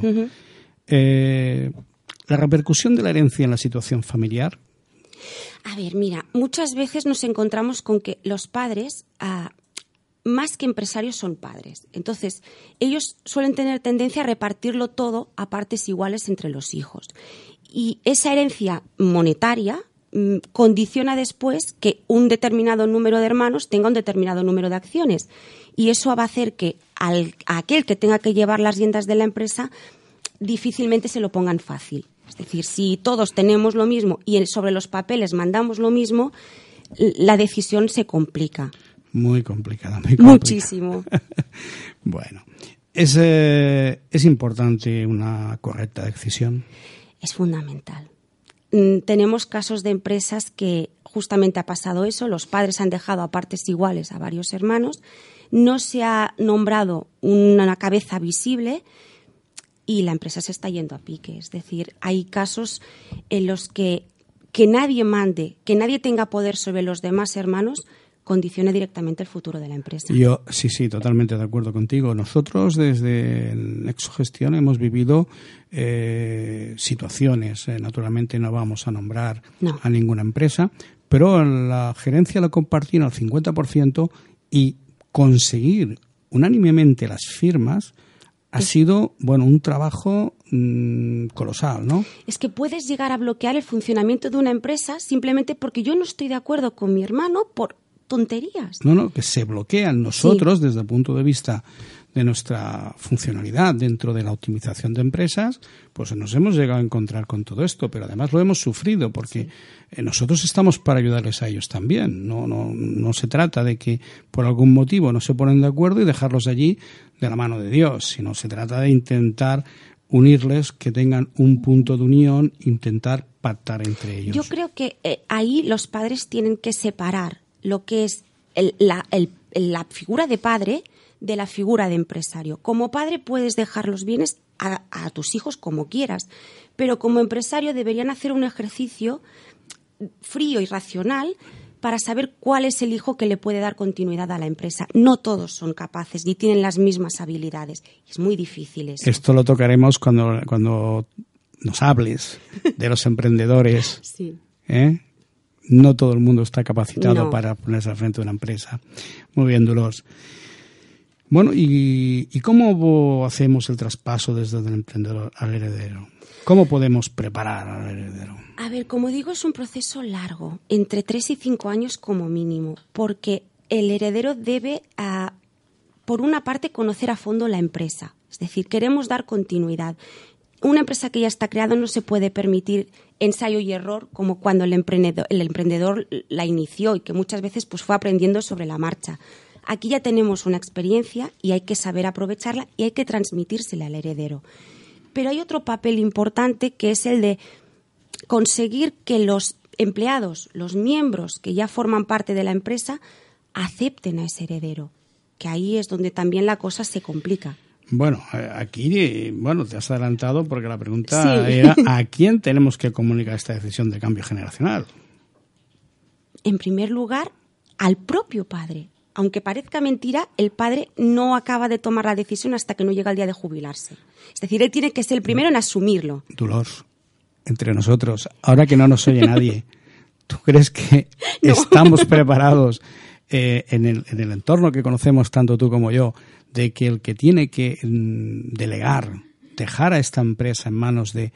Eh, la repercusión de la herencia en la situación familiar. A ver, mira, muchas veces nos encontramos con que los padres, ah, más que empresarios, son padres. Entonces, ellos suelen tener tendencia a repartirlo todo a partes iguales entre los hijos. Y esa herencia monetaria condiciona después que un determinado número de hermanos tenga un determinado número de acciones. Y eso va a hacer que al, a aquel que tenga que llevar las riendas de la empresa difícilmente se lo pongan fácil. Es decir, si todos tenemos lo mismo y sobre los papeles mandamos lo mismo, la decisión se complica Muy complicada. Muy complicada. muchísimo. Bueno, ¿Es, eh, ¿Es importante una correcta decisión? Es fundamental. Mm, tenemos casos de empresas que justamente ha pasado eso, los padres han dejado a partes iguales a varios hermanos, no se ha nombrado una cabeza visible y la empresa se está yendo a pique. Es decir, hay casos en los que que nadie mande, que nadie tenga poder sobre los demás hermanos, condicione directamente el futuro de la empresa. Yo sí, sí, totalmente de acuerdo contigo. Nosotros desde Nexo Gestión hemos vivido eh, situaciones, eh, naturalmente no vamos a nombrar a ninguna empresa, pero la gerencia la compartía al 50% y conseguir unánimemente las firmas ha sido bueno un trabajo mm, colosal, ¿no? Es que puedes llegar a bloquear el funcionamiento de una empresa simplemente porque yo no estoy de acuerdo con mi hermano por tonterías. No, no, que se bloquean nosotros desde el punto de vista de nuestra funcionalidad dentro de la optimización de empresas, pues nos hemos llegado a encontrar con todo esto, pero además lo hemos sufrido porque eh, nosotros estamos para ayudarles a ellos también. No, no, no se trata de que por algún motivo no se ponen de acuerdo y dejarlos allí de la mano de Dios, sino se trata de intentar unirles, que tengan un punto de unión, intentar pactar entre ellos. Yo creo que eh, ahí los padres tienen que separar lo que es la, la figura de padre de la figura de empresario. Como padre puedes dejar los bienes a, tus hijos como quieras, pero como empresario deberían hacer un ejercicio frío y racional para saber cuál es el hijo que le puede dar continuidad a la empresa. No todos son capaces ni tienen las mismas habilidades. Es muy difícil eso. Esto lo tocaremos cuando, cuando nos hables de los emprendedores. Sí. ¿eh? No todo el mundo está capacitado para ponerse al frente de una empresa. Muy bien, Dolores. Bueno, ¿y, cómo hacemos el traspaso desde el emprendedor al heredero? ¿Cómo podemos preparar al heredero? A ver, como digo, es un proceso largo, entre tres y cinco años como mínimo, porque el heredero debe, ah, por una parte, conocer a fondo la empresa. Es decir, queremos dar continuidad. Una empresa que ya está creada no se puede permitir ensayo y error como cuando el emprendedor, la inició y que muchas veces pues, fue aprendiendo sobre la marcha Aquí ya tenemos una experiencia y hay que saber aprovecharla y hay que transmitírsela al heredero. Pero hay otro papel importante que es el de conseguir que los empleados, los miembros que ya forman parte de la empresa, acepten a ese heredero, que ahí es donde también la cosa se complica. Bueno, aquí, bueno, te has adelantado porque la pregunta era ¿a quién tenemos que comunicar esta decisión de cambio generacional? En primer lugar, al propio padre, aunque parezca mentira, el padre no acaba de tomar la decisión hasta que no llega el día de jubilarse. Es decir, él tiene que ser el primero en asumirlo. Dolor, entre nosotros, ahora que no nos oye nadie, ¿tú crees que estamos preparados eh, en, el, entorno que conocemos tanto tú como yo, de que el que tiene que mm, delegar, dejar a esta empresa en manos de,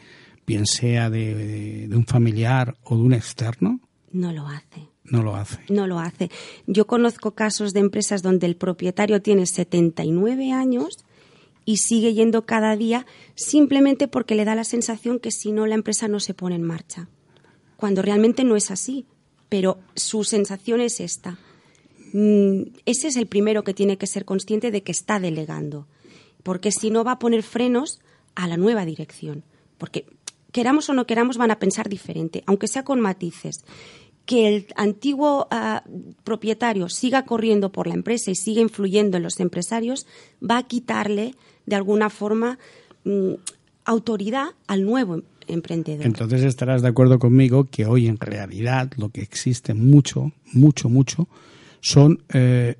bien sea de un familiar o de un externo? No lo hace. No lo hace. No lo hace. Yo conozco casos de empresas donde el propietario tiene 79 años y sigue yendo cada día simplemente porque le da la sensación que si no la empresa no se pone en marcha. Cuando realmente no es así, pero su sensación es esta. Mm, ese es el primero que tiene que ser consciente de que está delegando, porque si no va a poner frenos a la nueva dirección, porque queramos o no queramos van a pensar diferente, aunque sea con matices que el antiguo ah, propietario siga corriendo por la empresa y siga influyendo en los empresarios, va a quitarle de alguna forma mm, autoridad al nuevo emprendedor. Entonces estarás de acuerdo conmigo que hoy en realidad lo que existe mucho, mucho, mucho, son, eh,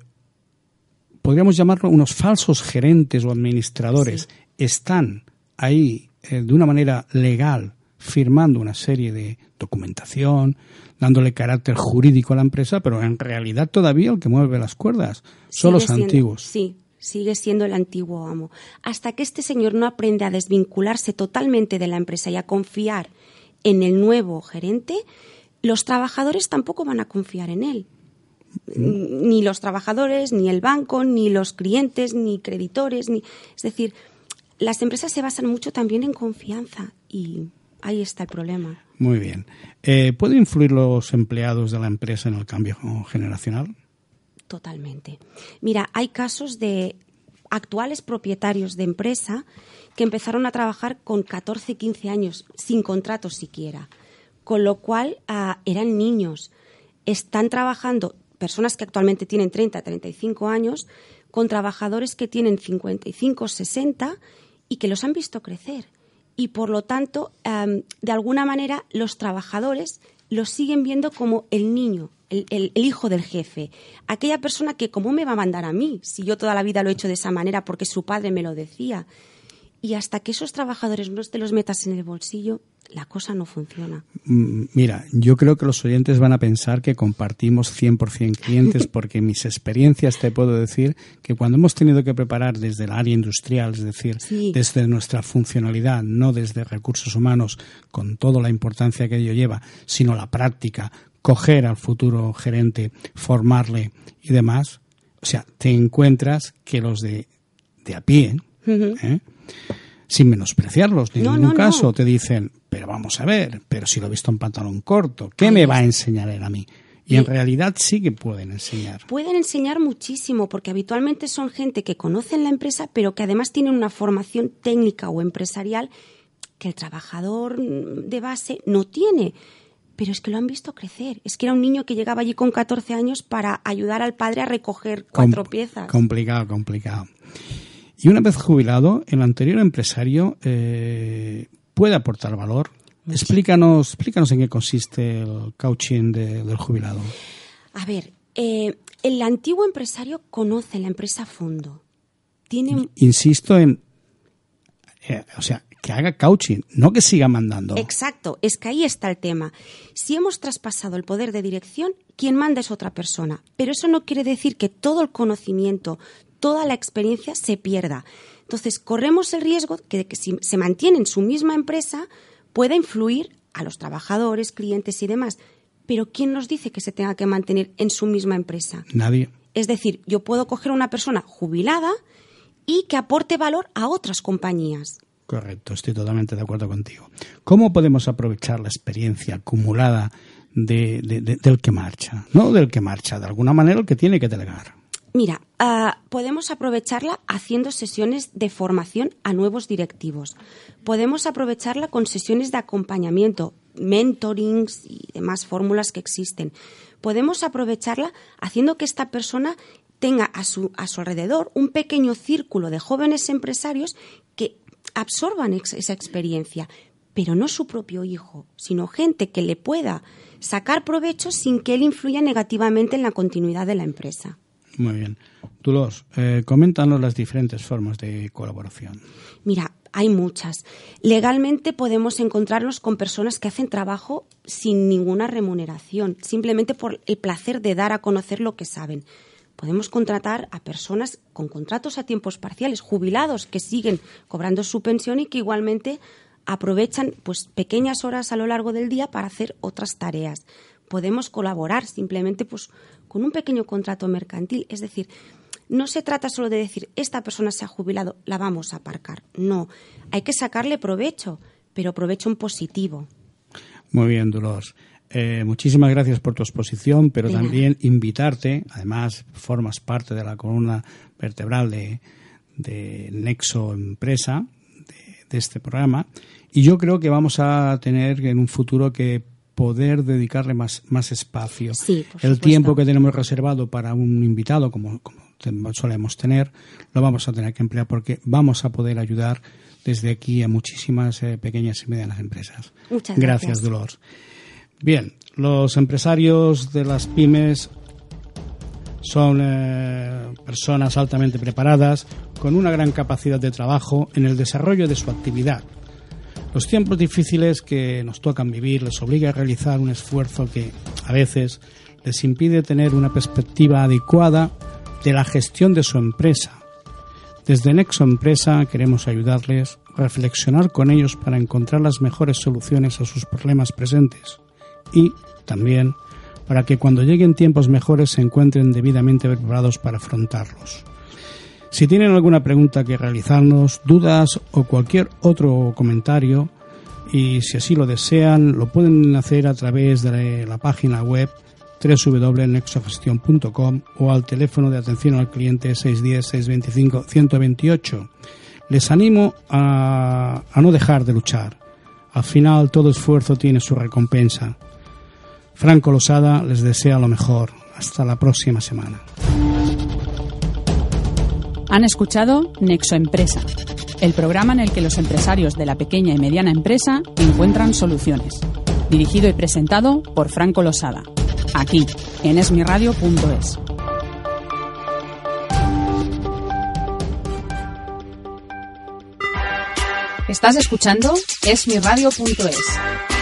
podríamos llamarlo unos falsos gerentes o administradores. Están ahí eh, de una manera legal firmando una serie de documentación, dándole carácter jurídico a la empresa, pero en realidad todavía el que mueve las cuerdas son los antiguos. Sí, sigue siendo el antiguo amo. Hasta que este señor no aprende a desvincularse totalmente de la empresa y a confiar en el nuevo gerente, los trabajadores tampoco van a confiar en él. Mm. Ni los trabajadores, ni el banco, ni los clientes, ni creditores, ni es decir, las empresas se basan mucho también en confianza y ahí está el problema. Muy bien. Eh, ¿Pueden influir los empleados de la empresa en el cambio generacional? Totalmente. Mira, hay casos de actuales propietarios de empresa que empezaron a trabajar con 14, 15 años, sin contrato siquiera. Con lo cual ah, eran niños. Están trabajando personas que actualmente tienen 30, 35 años con trabajadores que tienen 55, 60 y que los han visto crecer. Y por lo tanto, de alguna manera, los trabajadores los siguen viendo como el niño, el, hijo del jefe, aquella persona que cómo me va a mandar a mí si yo toda la vida lo he hecho de esa manera porque su padre me lo decía. Y hasta que esos trabajadores no te los metas en el bolsillo, la cosa no funciona. Mm, mira, yo creo que los oyentes van a pensar que compartimos 100% clientes porque mis experiencias te puedo decir que cuando hemos tenido que preparar desde el área industrial, es decir, desde nuestra funcionalidad, no desde recursos humanos, con toda la importancia que ello lleva, sino la práctica, coger al futuro gerente, formarle y demás, o sea, te encuentras que los de, de a pie, ¿eh? Sin menospreciarlos en ningún caso, te dicen, pero vamos a ver, pero si lo he visto en pantalón corto, ¿qué me va a enseñar él a mí? Y en realidad sí que pueden enseñar. Pueden enseñar muchísimo, porque habitualmente son gente que conocen la empresa, pero que además tienen una formación técnica o empresarial que el trabajador de base no tiene. Pero es que lo han visto crecer. Es que era un niño que llegaba allí con 14 años para ayudar al padre a recoger cuatro piezas. Complicado, complicado. Y una vez jubilado, el anterior empresario eh, puede aportar valor. Explícanos, explícanos en qué consiste el coaching del jubilado. A ver, eh, el antiguo empresario conoce la empresa a fondo. Tiene... Insisto en, eh, o sea, que haga coaching, no que siga mandando. Exacto, es que ahí está el tema. Si hemos traspasado el poder de dirección, quien manda es otra persona. Pero eso no quiere decir que todo el conocimiento, toda la experiencia se pierda. Entonces, corremos el riesgo de que si se mantiene en su misma empresa pueda influir a los trabajadores, clientes y demás. Pero ¿quién nos dice que se tenga que mantener en su misma empresa? Nadie. Es decir, yo puedo coger a una persona jubilada y que aporte valor a otras compañías. Correcto, estoy totalmente de acuerdo contigo. ¿Cómo podemos aprovechar la experiencia acumulada del que marcha? No del que marcha, de alguna manera el que tiene que delegar. Mira, ah, podemos aprovecharla haciendo sesiones de formación a nuevos directivos. Podemos aprovecharla con sesiones de acompañamiento, mentorings y demás fórmulas que existen. Podemos aprovecharla haciendo que esta persona tenga a su, a su alrededor un pequeño círculo de jóvenes empresarios que absorban esa experiencia, pero no su propio hijo, sino gente que le pueda sacar provecho sin que él influya negativamente en la continuidad de la empresa. Muy bien. Dolores, eh, coméntanos las diferentes formas de colaboración. Mira, hay muchas. Legalmente podemos encontrarnos con personas que hacen trabajo sin ninguna remuneración, simplemente por el placer de dar a conocer lo que saben. Podemos contratar a personas con contratos a tiempos parciales, jubilados, que siguen cobrando su pensión y que igualmente aprovechan pues pequeñas horas a lo largo del día para hacer otras tareas. Podemos colaborar simplemente pues con un pequeño contrato mercantil. Es decir, no se trata solo de decir, esta persona se ha jubilado, la vamos a aparcar. No, hay que sacarle provecho, pero provecho en positivo. Muy bien, Dolores. Eh, muchísimas gracias por tu exposición, pero también invitarte, además formas parte de la columna vertebral de, Nexo Empresa, de, este programa, y yo creo que vamos a tener en un futuro que poder dedicarle más, más espacio. el tiempo que tenemos reservado para un invitado, como, solemos tener, lo vamos a tener que emplear porque vamos a poder ayudar desde aquí a muchísimas eh, pequeñas y medianas empresas. Muchas gracias. Gracias, Dolores. Bien, los empresarios de las pymes son eh, personas altamente preparadas, con una gran capacidad de trabajo en el desarrollo de su actividad los tiempos difíciles que nos tocan vivir les obliga a realizar un esfuerzo que a veces les impide tener una perspectiva adecuada de la gestión de su empresa. Desde Nexo Empresa queremos ayudarles a reflexionar con ellos para encontrar las mejores soluciones a sus problemas presentes y también para que cuando lleguen tiempos mejores se encuentren debidamente preparados para afrontarlos. Si tienen alguna pregunta que realizarnos, dudas o cualquier otro comentario, y si así lo desean, lo pueden hacer a través de la página web www.nexogestión.com o al teléfono de atención al cliente 610-625-128. Les animo a, a no dejar de luchar. Al final todo esfuerzo tiene su recompensa. Franco Losada les desea lo mejor. Hasta la próxima semana. Han escuchado Nexo Empresa, el programa en el que los empresarios de la pequeña y mediana empresa encuentran soluciones. Dirigido y presentado por Franco Losada, aquí en esmiradio.es. Estás escuchando esmiradio.es.